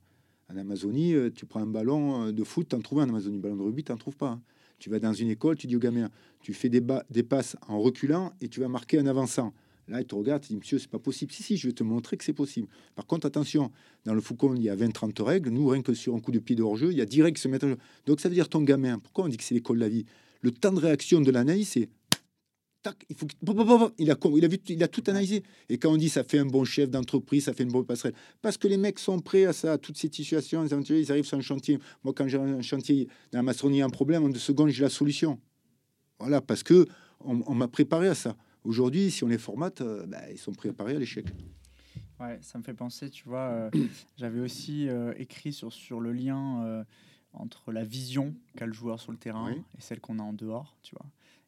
En Amazonie, euh, tu prends un ballon euh, de foot, t'en trouves un en Amazonie. Ballon de rugby, t'en trouves pas. hein. Tu vas dans une école, tu dis au gamin, tu fais des, passes en reculant et tu vas marquer en avançant. Là, il te regarde, il dit, monsieur, c'est pas possible. Si, si, je vais te montrer que c'est possible. Par contre, attention, dans le Foucault, il y a 20-30 règles. Nous, rien que sur un coup de pied de hors-jeu, il y a 10 règles qui se en. Donc, ça veut dire ton gamin. Pourquoi on dit que c'est l'école de la vie? Le temps de réaction de l'analyse, c'est tac, il faut il a il a vu il a tout analysé. Et quand on dit ça fait un bon chef d'entreprise ça fait une bonne passerelle. Parce que les mecs sont prêts à ça à toutes ces situations ils arrivent- sur un chantier. Moi quand j'ai un chantier dans la maçonnerie un problème en deux secondes j'ai la solution. Voilà parce que on, on m'a préparé à ça. Aujourd'hui si on les formate euh, bah, ils sont préparés à l'échec. Ouais, ça me fait penser, tu vois, euh, j'avais aussi euh, écrit sur, sur le lien euh, entre la vision qu'a le joueur sur le terrain Oui. et celle qu'on a en dehors, tu vois.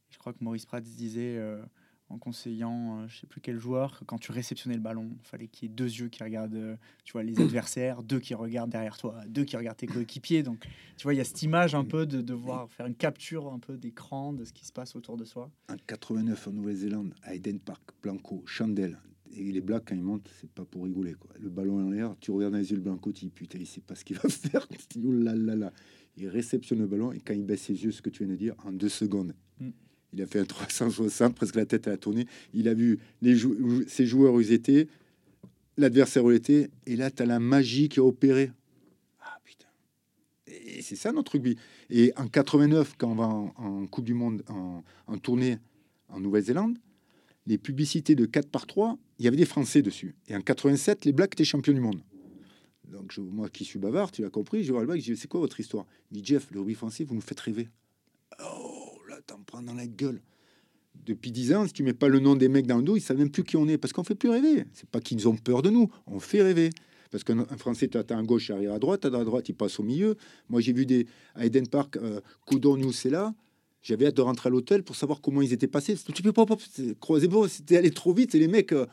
Je crois que Maurice Prats disait euh, en conseillant, euh, je sais plus quel joueur, que quand tu réceptionnais le ballon, il fallait qu'il y ait deux yeux qui regardent, euh, tu vois, les adversaires, deux qui regardent derrière toi, deux qui regardent tes coéquipiers. Donc, tu vois, il y a cette image un peu de devoir faire une capture un peu d'écran de ce qui se passe autour de soi. en 89 en Nouvelle-Zélande à Eden Park Blanco Chandel et les Blacks quand ils montent c'est pas pour rigoler quoi le ballon en l'air tu regardes dans les yeux le Blanco tu dis putain il sait pas ce qu'il va faire dis, oh là là là il réceptionne le ballon et quand il baisse ses yeux ce que tu viens de dire en deux secondes Mm. Il a fait un 360 presque la tête à la tournée il a vu les ses joueurs où ils étaient l'adversaire où il était et là tu as la magie qui a opéré ah putain et c'est ça notre rugby et en 89 quand on va en, Coupe du Monde en, tournée en Nouvelle-Zélande, les publicités de 4 par 3, il y avait des Français dessus. Et en 87, les Blacks étaient champions du monde. Donc, moi qui suis bavard, tu l'as compris, je vois le Black, je dis C'est quoi votre histoire? Il dit Jeff, le rugby français, vous nous faites rêver. Oh, t'en prends dans la gueule. Depuis 10 ans, si tu mets pas le nom des mecs dans le dos, ils savent même plus qui on est. Parce qu'on fait plus rêver. C'est pas qu'ils ont peur de nous, on fait rêver. Parce qu'un un Français, tu à gauche, arrive à droite, à droite, il passe au milieu. Moi, j'ai vu des à Eden Park, euh, Coudon, c'est là. J'avais hâte de rentrer à l'hôtel pour savoir comment ils étaient passés. C'était un petit peu pop, pop, c'était allé trop vite. Et les mecs, euh,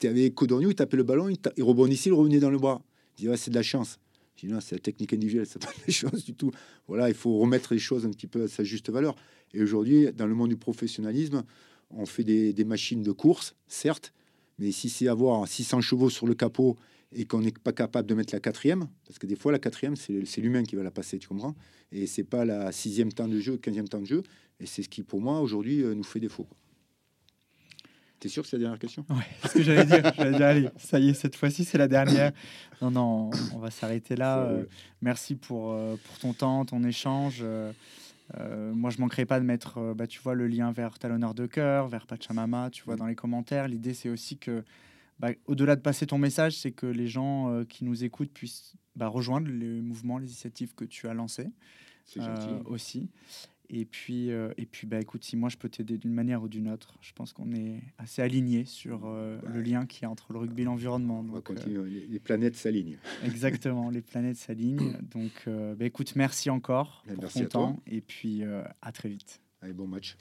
tu avais Codorniou, il tapait le ballon, il, rebondissait, il revenait dans le bras. Ouais, c'est de la chance. Je c'est la technique individuelle, c'est pas de la chance du tout. Voilà, il faut remettre les choses un petit peu à sa juste valeur. Et aujourd'hui, dans le monde du professionnalisme, on fait des, des machines de course, certes, mais si c'est avoir 600 chevaux sur le capot et qu'on n'est pas capable de mettre la quatrième, parce que des fois la quatrième, c'est l'humain qui va la passer, tu comprends? Et c'est pas la sixième temps de jeu, quinzième temps de jeu, et c'est ce qui, pour moi, aujourd'hui, euh, nous fait défaut. T'es sûr que c'est la dernière question? Ouais, c'est ce que j'allais dire. J'allais dire, allez, ça y est, cette fois-ci, c'est la dernière. Non, non, on va s'arrêter là. Euh, merci pour, euh, pour ton temps, ton échange. Euh, moi, je manquerai pas de mettre, bah, tu vois, le lien vers Talonneur de cœur, vers Pachamama, tu vois, Mm. dans les commentaires. L'idée, c'est aussi que, bah, au-delà de passer ton message, c'est que les gens qui nous écoutent puissent bah, rejoindre les mouvements, les initiatives que tu as lancées C'est gentil. aussi. Et puis, euh, et puis bah, écoute, si moi je peux t'aider d'une manière ou d'une autre, je pense qu'on est assez alignés sur euh, le lien qui est entre le rugby et l'environnement. On va Donc, euh, continuer, les, les planètes s'alignent. exactement, les planètes s'alignent. Donc, bah, écoute, merci encore Mais pour merci ton temps. Et puis, à très vite. Allez, bon match.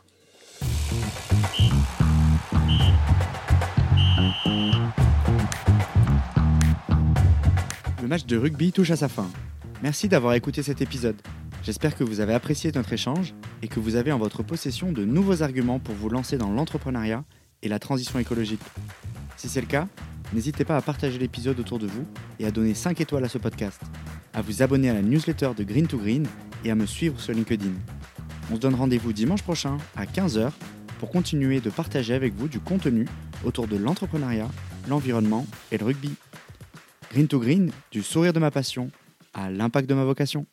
Le match de rugby touche à sa fin. Merci d'avoir écouté cet épisode. J'espère que vous avez apprécié notre échange et que vous avez en votre possession de nouveaux arguments pour vous lancer dans l'entrepreneuriat et la transition écologique. Si c'est le cas, n'hésitez pas à partager l'épisode autour de vous et à donner 5 étoiles à ce podcast, à vous abonner à la newsletter de Green to Green et à me suivre sur LinkedIn. On se donne rendez-vous dimanche prochain à 15h pour continuer de partager avec vous du contenu autour de l'entrepreneuriat, l'environnement et le rugby. Green to Green, du sourire de ma passion à l'impact de ma vocation.